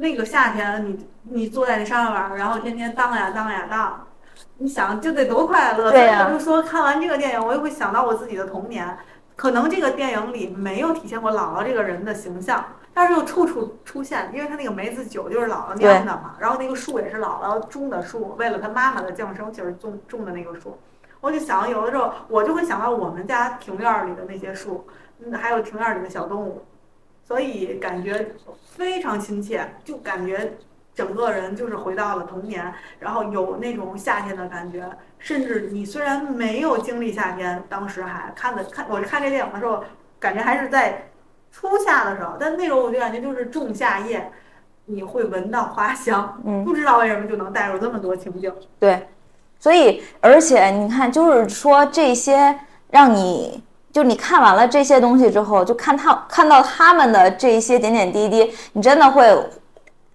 那个夏天，你你坐在那上面玩，然后天天荡呀荡呀荡，你想就得多快乐。对呀。我就说看完这个电影，我也会想到我自己的童年。可能这个电影里没有体现过姥姥这个人的形象，但是又处处出现，因为他那个梅子酒就是姥姥酿的嘛。然后那个树也是姥姥种的树，为了他妈妈的降生，就是种种的那个树。我就想，有的时候我就会想到我们家庭院里的那些树，嗯，还有庭院里的小动物。所以感觉非常亲切，就感觉整个人就是回到了童年，然后有那种夏天的感觉。甚至你虽然没有经历夏天，当时还看的看，我看这电影的时候，感觉还是在初夏的时候，但那种我就感觉就是仲夏夜，你会闻到花香，嗯，不知道为什么就能带入这么多情景。对，所以而且你看，就是说这些让你。就你看完了这些东西之后，就看他看到他们的这些点点滴滴，你真的会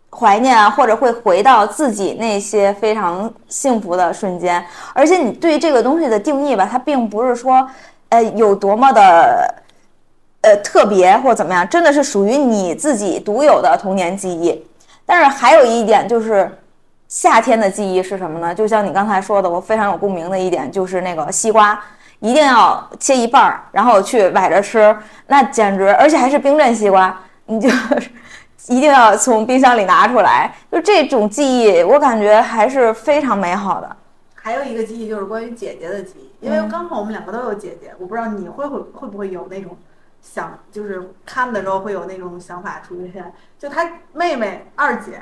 怀念啊，或者会回到自己那些非常幸福的瞬间。而且你对这个东西的定义吧，它并不是说，呃，有多么的，呃，特别或怎么样，真的是属于你自己独有的童年记忆。但是还有一点就是，夏天的记忆是什么呢？就像你刚才说的，我非常有共鸣的一点就是那个西瓜。一定要切一半儿，然后去崴着吃，那简直，而且还是冰镇西瓜，你就 一定要从冰箱里拿出来。就这种记忆，我感觉还是非常美好的。还有一个记忆就是关于姐姐的记忆，因为刚好我们两个都有姐姐，我不知道你会会会不会有那种想，就是看的时候会有那种想法出现，就她妹妹二姐。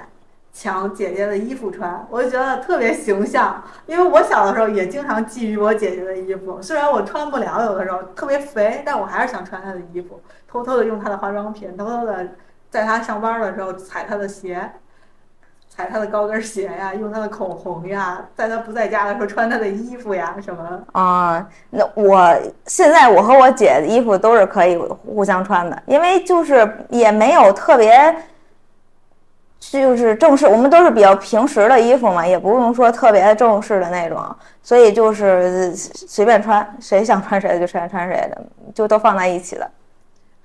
抢姐姐的衣服穿，我就觉得特别形象。因为我小的时候也经常觊觎我姐姐的衣服，虽然我穿不了，有的时候特别肥，但我还是想穿她的衣服，偷偷的用她的化妆品，偷偷的在她上班的时候踩她的鞋，踩她的高跟鞋呀，用她的口红呀，在她不在家的时候穿她的衣服呀什么的。啊，那我现在我和我姐的衣服都是可以互相穿的，因为就是也没有特别。就是正式，我们都是比较平时的衣服嘛，也不用说特别正式的那种，所以就是随便穿，谁想穿谁的就穿穿谁的，就都放在一起的。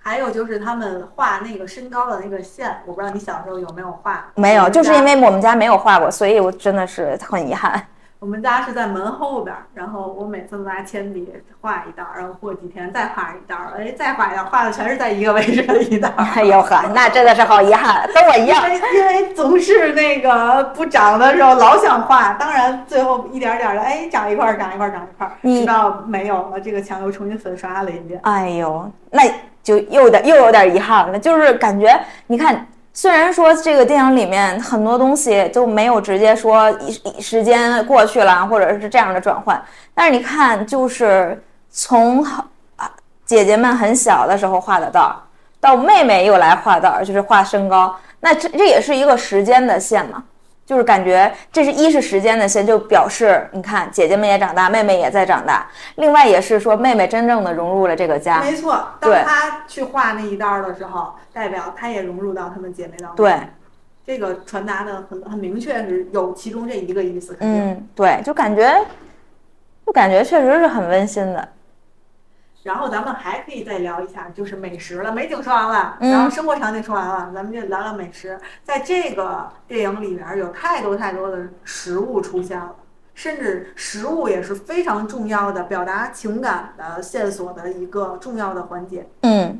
还有就是他们画那个身高的那个线，我不知道你小时候有没有画？没有，就是因为我们家没有画过，所以我真的是很遗憾。我们家是在门后边，然后我每次都拿铅笔画一道，然后过几天再画一道，哎，再画一道，画的全是在一个位置的一道。哎呦呵，那真的是好遗憾，跟我一样。因为总是那个不长的时候老想画，当然最后一点点的，哎，长一块儿长一块儿长一块儿，直到没有了，这个墙又重新粉刷了一遍。哎呦，那就又有点又有点遗憾了，就是感觉你看。虽然说这个电影里面很多东西都没有直接说一时间过去了，或者是这样的转换，但是你看，就是从姐姐们很小的时候画的道，到妹妹又来画道，就是画身高，那这这也是一个时间的线嘛。就是感觉这是一是时间的线，就表示你看姐姐们也长大，妹妹也在长大。另外也是说妹妹真正的融入了这个家。没错，当她去画那一道的时候，代表她也融入到她们姐妹当中。对，这个传达的很很明确，是有其中这一个意思。嗯，对，就感觉，就感觉确实是很温馨的。然后咱们还可以再聊一下，就是美食了。美景说完了，嗯然后生活场景说完了，咱们就聊聊美食。在这个电影里边，有太多太多的食物出现了，甚至食物也是非常重要的表达情感的线索的一个重要的环节。嗯，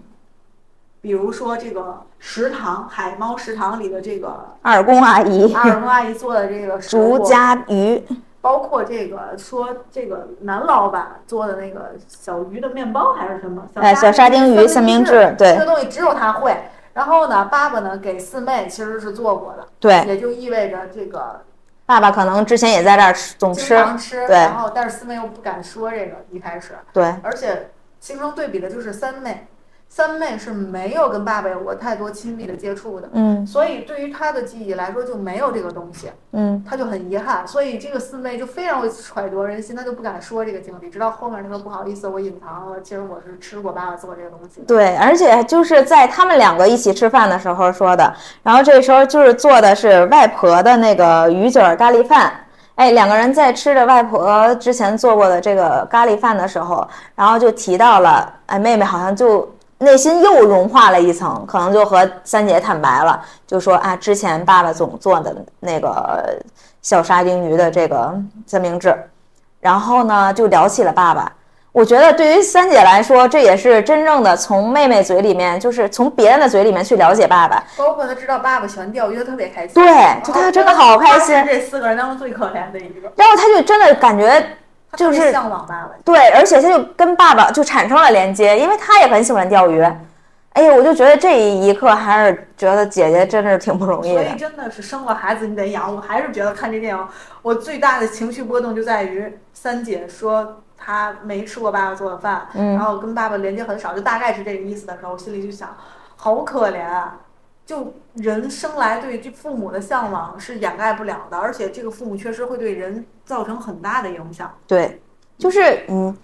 比如说这个食堂，海猫食堂里的这个二宫阿姨，阿尔公阿姨做的这个 竹夹鱼，包括这个说这个男老板做的那个小鱼的面包还是什么？哎小沙丁鱼三明治对这个东西只有他会。然后呢，爸爸呢给四妹其实是做过的，对，也就意味着这个爸爸可能之前也在这儿吃，总经吃，常吃。对然后但是四妹又不敢说这个一开始，对，而且形成对比的就是三妹，三妹是没有跟爸爸有过太多亲密的接触的，嗯所以对于她的记忆来说就没有这个东西。嗯，她就很遗憾，所以这个四妹就非常会揣度人心，她就不敢说这个经历，直到后面她说不好意思，我隐藏了，其实我是吃过爸爸做这个东西。对，而且就是在他们两个一起吃饭的时候说的，然后这时候就是做的是外婆的那个鱼卷咖喱饭。哎，两个人在吃着外婆之前做过的这个咖喱饭的时候，然后就提到了，哎，妹妹好像就内心又融化了一层，可能就和三姐坦白了，就说啊，之前爸爸总做的那个小沙丁鱼的这个三明治，然后呢就聊起了爸爸。我觉得对于三姐来说，这也是真正的从妹妹嘴里面，就是从别人的嘴里面去了解爸爸。包括她知道爸爸喜欢钓鱼，她特别开心。对就他真的好开心这四个人当中最可怜的一个，然后她就真的感觉就是向往爸爸。对，而且他就跟爸爸就产生了连接，因为他也很喜欢钓鱼。哎呀，我就觉得这一刻还是觉得姐姐真的是挺不容易的。所以真的是生了孩子你得养。我还是觉得看这电影，我最大的情绪波动就在于三姐说她没吃过爸爸做的饭，嗯然后跟爸爸连接很少，就大概是这个意思的时候，我心里就想，好可怜啊！就人生来对这父母的向往是掩盖不了的，而且这个父母确实会对人造成很大的影响。对，就是嗯，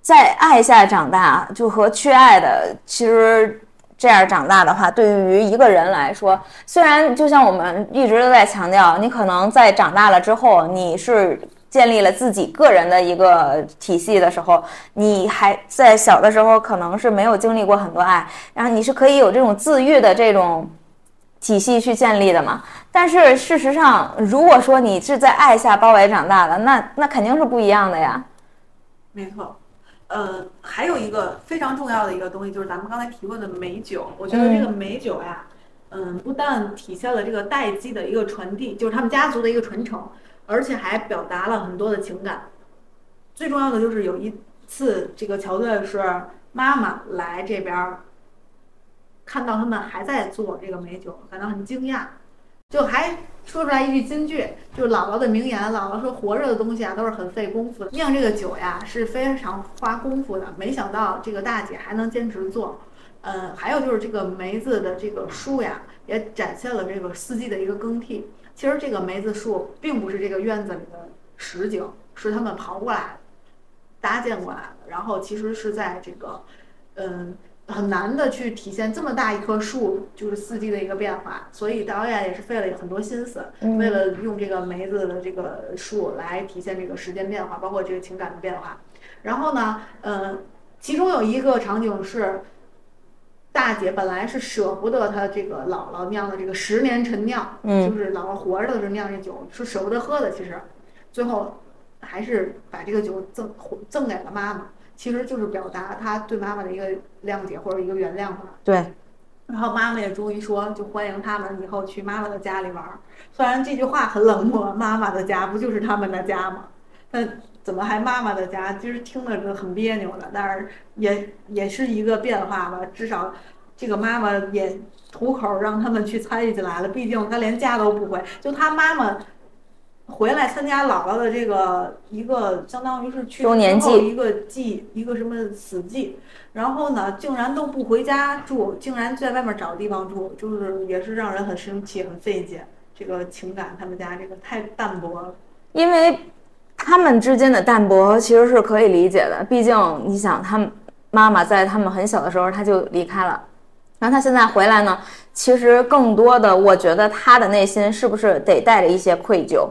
在爱下长大，就和缺爱的，其实这样长大的话，对于一个人来说，虽然就像我们一直都在强调，你可能在长大了之后，你是。建立了自己个人的一个体系的时候，你还在小的时候可能是没有经历过很多爱，然后你是可以有这种自愈的这种体系去建立的嘛。但是事实上，如果说你是在爱下包围长大的，那那肯定是不一样的呀。没错，呃，还有一个非常重要的一个东西，就是咱们刚才提过的美酒。我觉得这个美酒呀，嗯，不但体现了这个代际的一个传递，就是他们家族的一个传承，而且还表达了很多的情感。最重要的就是有一次这个桥段是妈妈来这边儿，看到他们还在做这个美酒，感到很惊讶，就还说出来一句金句，就是姥姥的名言。姥姥说：“活着的东西啊，都是很费功夫的。酿这个酒呀，是非常花功夫的。没想到这个大姐还能坚持做。嗯，还有就是这个梅子的这个树呀，也展现了这个四季的一个更替。其实这个梅子树并不是这个院子里的实景，是他们刨过来的、搭建过来的。然后其实是在这个，嗯。”很难的去体现这么大一棵树就是四季的一个变化，所以导演也是费了很多心思，嗯为了用这个梅子的这个树来体现这个时间变化，包括这个情感的变化。然后呢，嗯，其中有一个场景是，大姐本来是舍不得她这个姥姥酿的这个十年陈酿，嗯就是姥姥活着的时候酿这酒是舍不得喝的，其实，最后还是把这个酒赠赠给了妈妈。其实就是表达她对妈妈的一个谅解或者一个原谅吧。对，然后妈妈也终于说，就欢迎他们以后去妈妈的家里玩儿。虽然这句话很冷漠，妈妈的家不就是他们的家吗？但怎么还妈妈的家？其实听着是很别扭的，但是也也是一个变化吧。至少这个妈妈也吐口让他们去参与进来了。毕竟他连家都不回，就他妈妈。回来参加姥姥的这个一个，相当于是去周年祭一个祭，一个什么死祭，然后呢，竟然都不回家住，竟然在外面找地方住，就是也是让人很生气、很费解。这个情感，他们家这个太淡薄了。因为他们之间的淡薄其实是可以理解的，毕竟你想，他妈妈在他们很小的时候他就离开了，然后他现在回来呢，其实更多的，我觉得他的内心是不是得带着一些愧疚。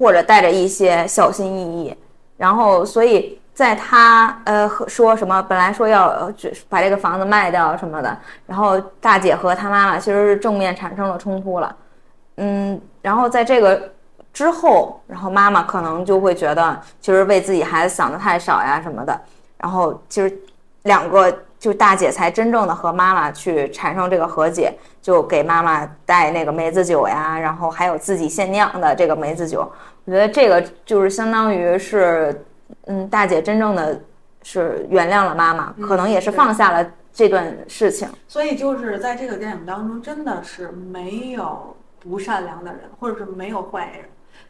或者带着一些小心翼翼，然后所以在他呃说什么，本来说要呃只把这个房子卖掉什么的，然后大姐和他妈妈其实是正面产生了冲突了，嗯，然后在这个之后，然后妈妈可能就会觉得，其实为自己孩子想的太少呀什么的，然后其实两个就大姐才真正的和妈妈去产生这个和解，就给妈妈带那个梅子酒呀，然后还有自己现酿的这个梅子酒，我觉得这个就是相当于是，嗯，大姐真正的是原谅了妈妈，可能也是放下了这段事情。所以就是在这个电影当中，真的是没有不善良的人，或者是没有坏人，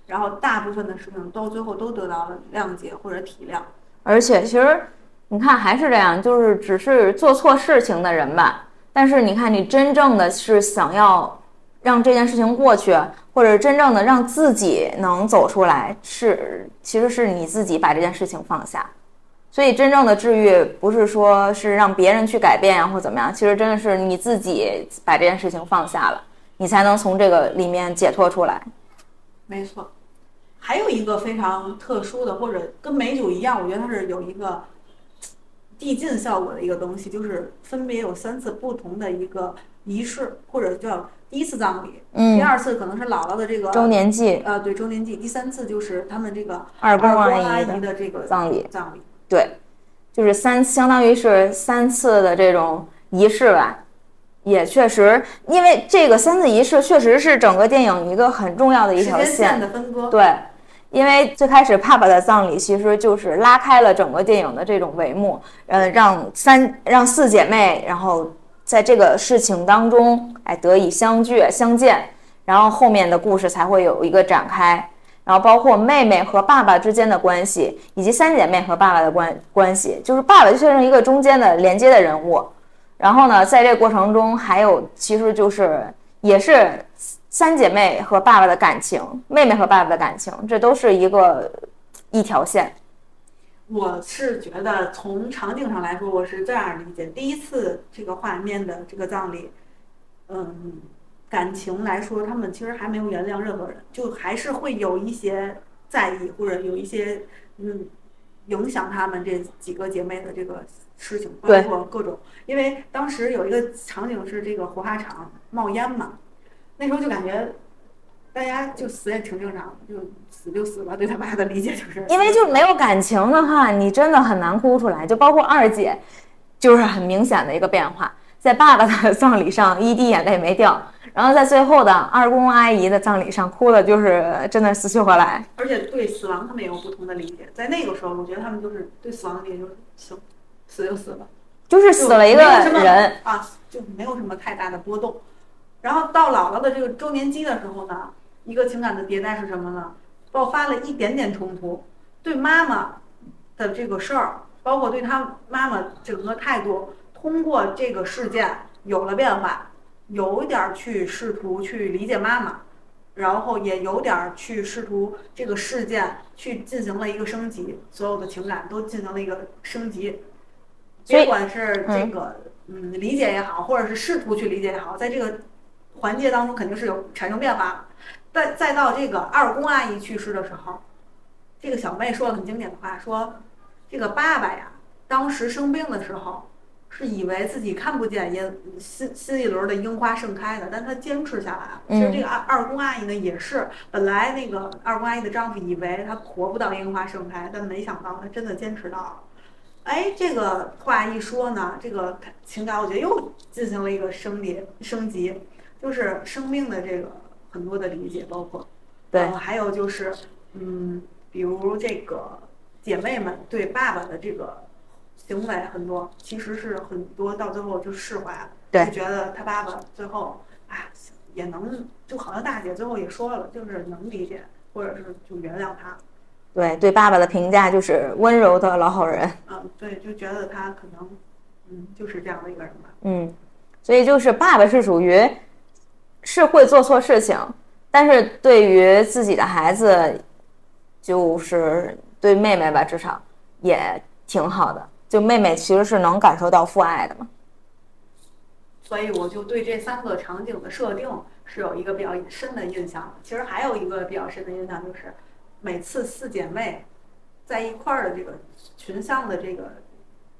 然后大部分的事情到最后都得到了谅解或者体谅。而且其实你看还是这样，就是只是做错事情的人吧。但是你看，你真正的是想要让这件事情过去，或者真正的让自己能走出来，是其实是你自己把这件事情放下。所以真正的治愈不是说是让别人去改变呀，或怎么样，其实真的是你自己把这件事情放下了，你才能从这个里面解脱出来。没错，还有一个非常特殊的，或者跟美酒一样，我觉得它是有一个递进效果的一个东西，就是分别有三次不同的一个仪式，或者叫第一次葬礼，嗯第二次可能是姥姥的这个周年祭、呃对周年祭，第三次就是他们这个二公阿阿姨姨的这个葬礼，葬礼。对，就是三，相当于是三次的这种仪式吧。也确实，因为这个三次仪式确实是整个电影一个很重要的一条线的分割，对，因为最开始爸爸的葬礼其实就是拉开了整个电影的这种帷幕，呃，让三让四姐妹，然后在这个事情当中，哎，得以相聚相见，然后后面的故事才会有一个展开，然后包括妹妹和爸爸之间的关系，以及三姐妹和爸爸的关关系，就是爸爸就像是一个中间的连接的人物。然后呢，在这个过程中，还有其实就是也是三姐妹和爸爸的感情，妹妹和爸爸的感情，这都是一个一条线。我是觉得从场景上来说，我是这样理解：第一次这个画面的这个葬礼，嗯，感情来说，他们其实还没有原谅任何人，就还是会有一些在意，或者有一些嗯影响他们这几个姐妹的这个事情，包括各种。因为当时有一个场景是这个火化场冒烟嘛，那时候就感觉大家就死也挺正常，就死就死吧。对他爸的理解就是，因为就没有感情的话，你真的很难哭出来。就包括二姐，就是很明显的一个变化，在爸爸的 葬礼上一滴眼泪没掉，然后在最后的二公阿姨的葬礼上哭的就是真的死去活来。而且对死亡他们也有不同的理解。在那个时候，我觉得他们就是对死亡的理解就是行，死就死了，就是死了一个人，啊，就没有什么太大的波动。然后到姥姥的这个周年祭的时候呢，一个情感的迭代是什么呢？爆发了一点点冲突，对妈妈的这个事儿，包括对他妈妈整个态度，通过这个事件有了变化，有一点儿去试图去理解妈妈，然后也有点儿去试图这个事件去进行了一个升级，所有的情感都进行了一个升级。所以别管是这个嗯理解也好，或者是试图去理解也好，在这个环节当中肯定是有产生变化。再再到这个二宫阿姨去世的时候，这个小妹说了很经典的话，说这个爸爸呀，当时生病的时候是以为自己看不见樱新新一轮的樱花盛开的，但他坚持下来了。其实这个二二宫阿姨呢，也是本来那个二宫阿姨的丈夫以为她活不到樱花盛开，但没想到她真的坚持到了。哎，这个话一说呢，这个情感我觉得又进行了一个升级升级，就是生命的这个很多的理解，包括对呃还有就是嗯，比如这个姐妹们对爸爸的这个行为很多，其实是很多到最后就释怀了，对就觉得他爸爸最后啊也能，就好像大姐最后也说了，就是能理解，或者是就原谅他，对对爸爸的评价就是温柔的老好人。嗯，对，就觉得他可能嗯就是这样的一个人吧。嗯，所以就是爸爸是属于是会做错事情，但是对于自己的孩子，就是对妹妹吧，至少也挺好的。就妹妹其实是能感受到父爱的嘛。所以我就对这三个场景的设定是有一个比较深的印象。其实还有一个比较深的印象就是，每次四姐妹在一块儿的这个群像的这个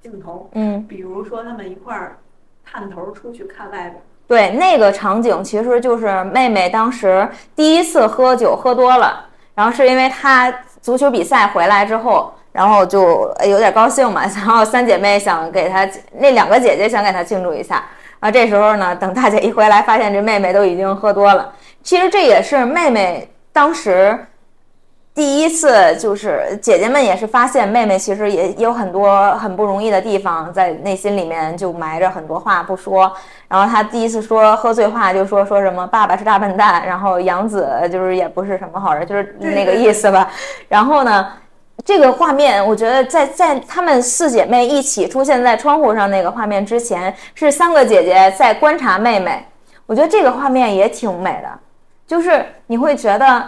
镜头，嗯，比如说她们一块儿探头出去看外边，对，那个场景其实就是妹妹当时第一次喝酒喝多了，然后是因为她足球比赛回来之后，然后就有点高兴嘛，然后三姐妹想给她那两个姐姐想给她庆祝一下，啊，这时候呢，等大姐一回来，发现这妹妹都已经喝多了。其实这也是妹妹当时第一次，就是姐姐们也是发现妹妹其实也有很多很不容易的地方，在内心里面就埋着很多话不说。然后她第一次说喝醉话，就说说什么爸爸是大笨蛋，然后杨子就是也不是什么好人，就是那个意思吧。然后呢，这个画面我觉得在在她们四姐妹一起出现在窗户上那个画面之前，是三个姐姐在观察妹妹。我觉得这个画面也挺美的，就是你会觉得，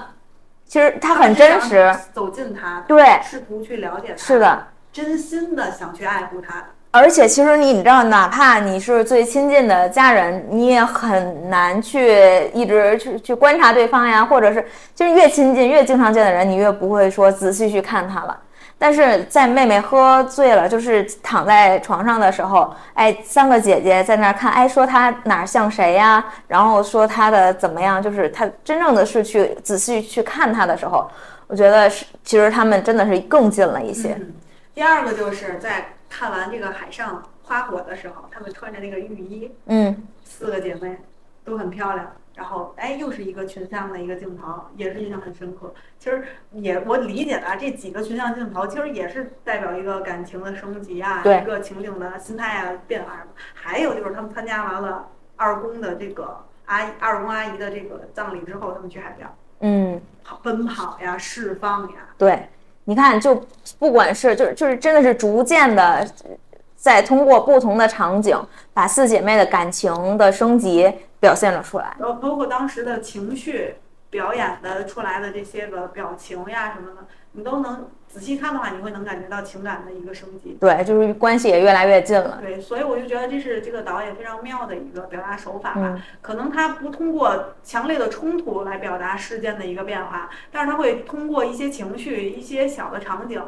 其实他很真实，走近他，对，试图去了解他，是的，真心的想去爱护他。而且其实你你知道，哪怕你是最亲近的家人，你也很难去一直去去观察对方呀，或者是就是越亲近越经常见的人，你越不会说仔细去看他了。但是在妹妹喝醉了，就是躺在床上的时候，哎，三个姐姐在那儿看，哎，说她哪儿像谁呀？然后说她的怎么样？就是她真正的是去仔细去看她的时候，我觉得是其实他们真的是更近了一些。嗯，第二个就是在看完这个海上花火的时候，她们穿着那个浴衣，嗯，四个姐妹都很漂亮。然后，哎，又是一个群像的一个镜头，也是印象很深刻。其实也我理解的，这几个群像镜头其实也是代表一个感情的升级啊，一个情景的心态啊变化。还有就是他们参加完了二公的这个阿姨二公阿姨的这个葬礼之后，他们去海边，嗯，跑奔跑呀，释放呀，对，你看，就不管是就是就是真的是逐渐的，在通过不同的场景，把四姐妹的感情的升级表现了出来。然后包括当时的情绪表演的出来的这些个表情呀什么的，你都能仔细看的话，你会能感觉到情感的一个升级。对，就是关系也越来越近了。对，所以我就觉得这是这个导演非常妙的一个表达手法吧。嗯可能他不通过强烈的冲突来表达事件的一个变化，但是他会通过一些情绪、一些小的场景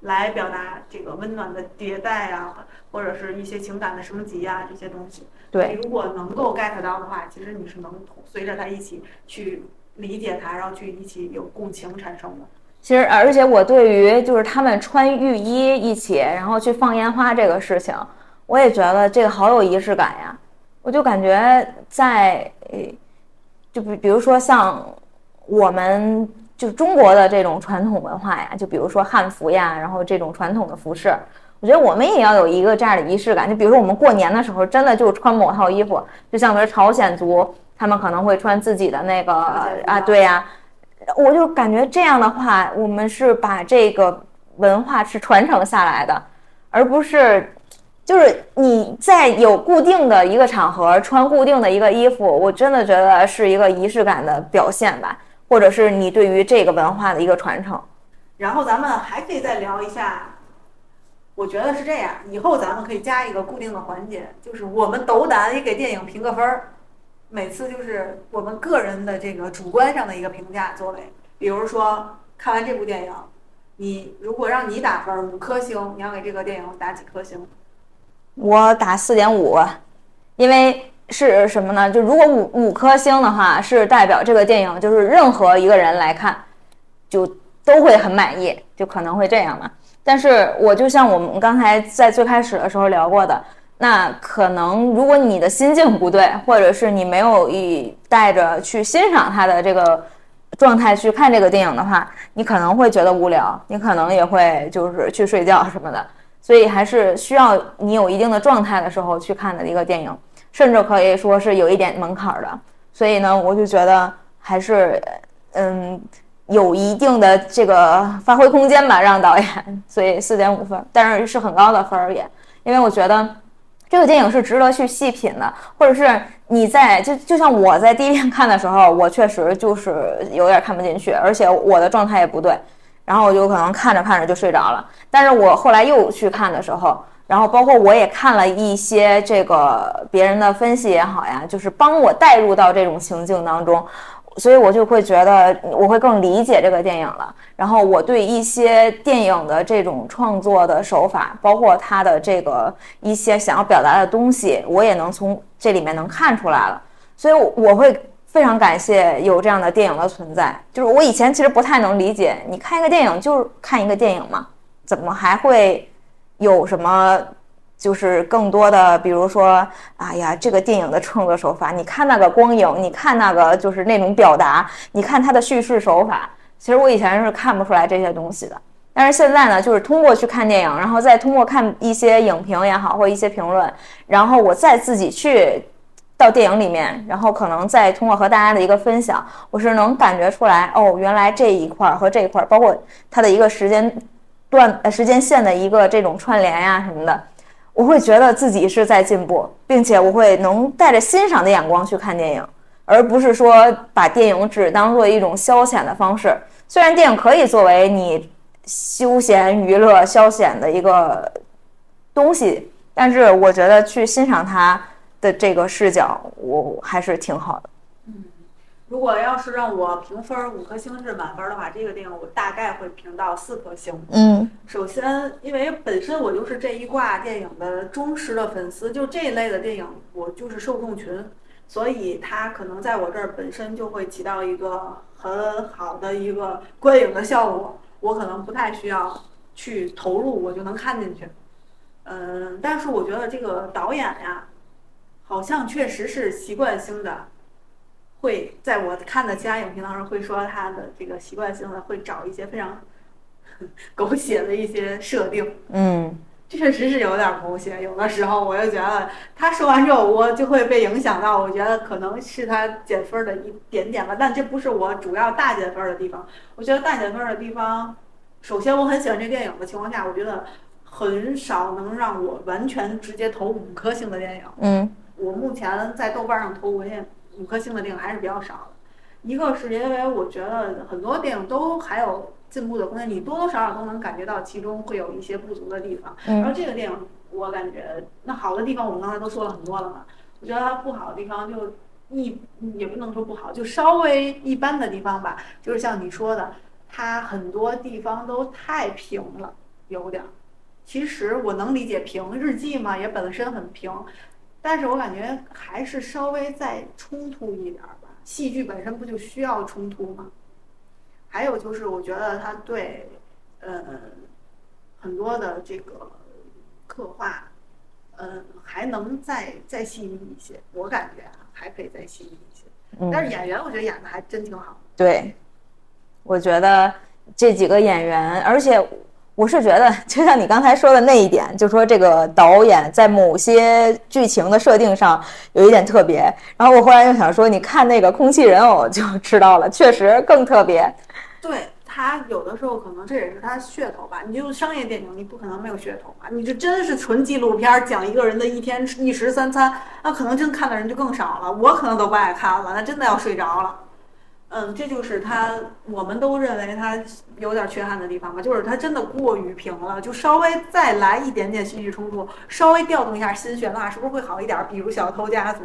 来表达这个温暖的迭代啊，或者是一些情感的升级啊这些东西。对，如果能够 get 到的话，其实你是能随着他一起去理解他，然后去一起有共情产生的。其实而且我对于就是他们穿浴衣一起，然后去放烟花这个事情，我也觉得这个好有仪式感呀。我就感觉在，呃就比比如说像我们就中国的这种传统文化呀，就比如说汉服呀，然后这种传统的服饰，我觉得我们也要有一个这样的仪式感。就比如说我们过年的时候，真的就穿某套衣服，就像比如朝鲜族，他们可能会穿自己的那个啊，对呀、我就感觉这样的话，我们是把这个文化是传承下来的，而不是就是你在有固定的一个场合穿固定的一个衣服，我真的觉得是一个仪式感的表现吧，或者是你对于这个文化的一个传承。然后咱们还可以再聊一下，我觉得是这样，以后咱们可以加一个固定的环节，就是我们斗胆也给电影评个分儿，每次就是我们个人的这个主观上的一个评价作为，比如说看完这部电影，你如果让你打分儿五颗星，你要给这个电影打几颗星？我打四点五，因为是什么呢？就如果五五颗星的话，是代表这个电影就是任何一个人来看，就都会很满意，就可能会这样嘛。但是我就像我们刚才在最开始的时候聊过的，那可能如果你的心境不对，或者是你没有以带着去欣赏它的这个状态去看这个电影的话，你可能会觉得无聊，你可能也会就是去睡觉什么的。所以还是需要你有一定的状态的时候去看的一个电影，甚至可以说是有一点门槛的。所以呢，我就觉得还是嗯有一定的这个发挥空间吧，让导演。所以四点五分，但是是很高的分儿也，因为我觉得这个电影是值得去细品的，或者是你在就就像我在第一遍看的时候，我确实就是有点看不进去，而且我的状态也不对。然后我就可能看着看着就睡着了。但是我后来又去看的时候，然后包括我也看了一些这个别人的分析也好呀，就是帮我带入到这种情境当中。所以我就会觉得我会更理解这个电影了。然后我对一些电影的这种创作的手法，包括它的这个一些想要表达的东西，我也能从这里面能看出来了。所以我会非常感谢有这样的电影的存在。就是我以前其实不太能理解，你看一个电影就是看一个电影嘛，怎么还会有什么？就是更多的，比如说，哎呀，这个电影的创作手法，你看那个光影，你看那个就是那种表达，你看它的叙事手法，其实我以前是看不出来这些东西的。但是现在呢，就是通过去看电影，然后再通过看一些影评也好，或一些评论，然后我再自己去到电影里面，然后可能再通过和大家的一个分享，我是能感觉出来，哦，原来这一块和这一块，包括它的一个时间段、呃时间线的一个这种串联呀什么的。我会觉得自己是在进步，并且我会能带着欣赏的眼光去看电影，而不是说把电影只当做一种消遣的方式。虽然电影可以作为你休闲娱乐、消遣的一个东西，但是我觉得去欣赏它的这个视角，我还是挺好的。如果要是让我评分五颗星是满分的话，这个电影我大概会评到四颗星。嗯，首先，因为本身我就是这一挂电影的忠实的粉丝，就这一类的电影，我就是受众群，所以它可能在我这儿本身就会起到一个很好的一个观影的效果。我可能不太需要去投入，我就能看进去。嗯，但是我觉得这个导演呀，好像确实是习惯性的。会在我看的其他影评当中会说他的这个习惯性的会找一些非常 狗血的一些设定，嗯，确实是有点狗血。有的时候我就觉得他说完之后我就会被影响到，我觉得可能是他减分的一点点吧，但这不是我主要大减分的地方。我觉得大减分的地方，首先我很喜欢这电影的情况下，我觉得很少能让我完全直接投五颗星的电影。嗯，我目前在豆瓣上投五星。五颗星的电影还是比较少的，一个是因为我觉得很多电影都还有进步的空间，你多多少少都能感觉到其中会有一些不足的地方。然后这个电影我感觉那好的地方我们刚才都说了很多了嘛，我觉得它不好的地方就一也不能说不好，就稍微一般的地方吧，就是像你说的，它很多地方都太平了，有点。其实我能理解平日记嘛，也本身很平。但是我感觉还是稍微再冲突一点吧。戏剧本身不就需要冲突吗？还有就是，我觉得他对，呃，很多的这个刻画，嗯，还能再再细腻一些。我感觉啊，还可以再细腻一些。但是演员，我觉得演的还真挺好。对，我觉得这几个演员，而且。我是觉得，就像你刚才说的那一点，就说这个导演在某些剧情的设定上有一点特别。然后我忽然又想说，你看那个《空气人偶》就知道了，确实更特别。对他有的时候可能这也是他噱头吧。你就商业电影，你不可能没有噱头吧？你这真是纯纪录片，讲一个人的一天一食三餐，那可能真看的人就更少了。我可能都不爱看了，那真的要睡着了。嗯，这就是他，我们都认为他有点缺憾的地方吧，就是他真的过于平了，就稍微再来一点点戏剧冲突，稍微调动一下心弦的话是不是会好一点？比如《小偷家族》，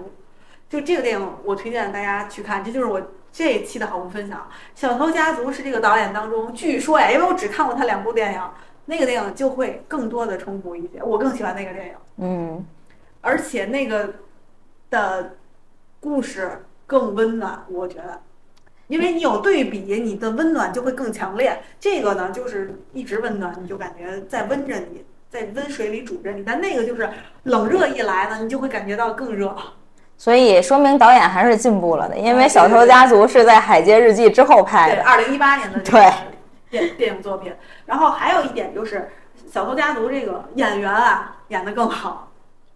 就这个电影，我推荐大家去看，这就是我这一期的好物分享。《小偷家族》是这个导演当中，据说呀，因为我只看过他两部电影，那个电影就会更多的冲突一些，我更喜欢那个电影。嗯，而且那个的故事更温暖，我觉得。因为你有对比，你的温暖就会更强烈。这个呢，就是一直温暖，你就感觉在温着你，在温水里煮着你。但那个就是冷热一来呢，你就会感觉到更热。所以说明导演还是进步了的，因为《小偷家族》是在《海街日记》之后拍的，二零一八年的对电电影作品。然后还有一点就是，《小偷家族》这个演员啊，演得更好。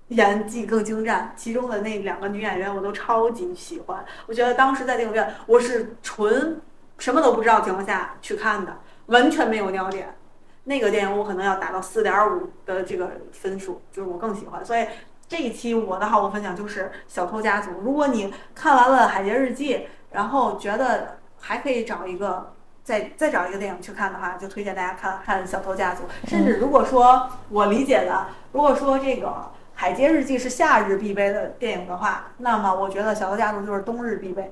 演技更精湛，其中的那两个女演员我都超级喜欢。我觉得当时在电影院，我是纯什么都不知道情况下去看的，完全没有尿点。那个电影我可能要打到四点五的这个分数，就是我更喜欢。所以这一期我的好物分享就是《小偷家族》。如果你看完了《海贼日记》，然后觉得还可以找一个再再找一个电影去看的话，就推荐大家看看《小偷家族》。甚至如果说我理解的，如果说这个。《海街日记》是夏日必备的电影的话，那么我觉得《小偷家族》就是冬日必备。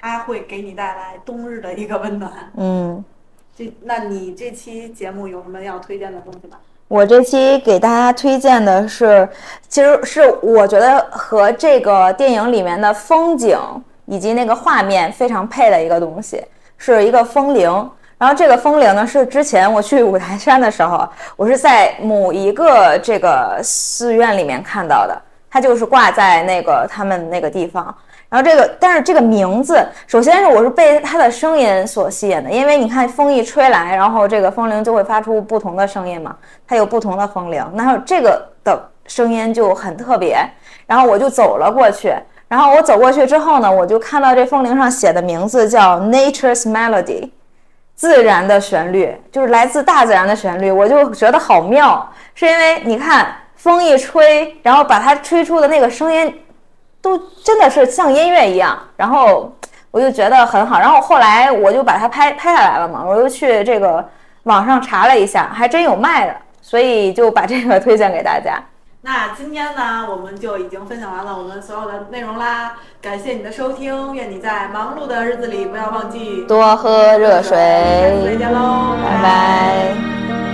它会给你带来冬日的一个温暖。嗯，这，那你这期节目有什么要推荐的东西吗？我这期给大家推荐的是，其实是我觉得和这个电影里面的风景以及那个画面非常配的一个东西，是一个风铃。然后这个风铃呢，是之前我去五台山的时候，我是在某一个这个寺院里面看到的，它就是挂在那个他们那个地方。然后这个，但是这个名字，首先是我是被它的声音所吸引的，因为你看风一吹来，然后这个风铃就会发出不同的声音嘛，它有不同的风铃，然后这个的声音就很特别。然后我就走了过去，然后我走过去之后呢，我就看到这风铃上写的名字叫 Nature's Melody。自然的旋律就是来自大自然的旋律，我就觉得好妙，是因为你看风一吹，然后把它吹出的那个声音，都真的是像音乐一样，然后我就觉得很好，然后后来我就把它拍拍下来了嘛，我又去这个网上查了一下，还真有卖的，所以就把这个推荐给大家。那今天呢，我们就已经分享完了我们所有的内容啦。感谢你的收听，愿你在忙碌的日子里不要忘记多喝热水。下次再见喽，拜拜。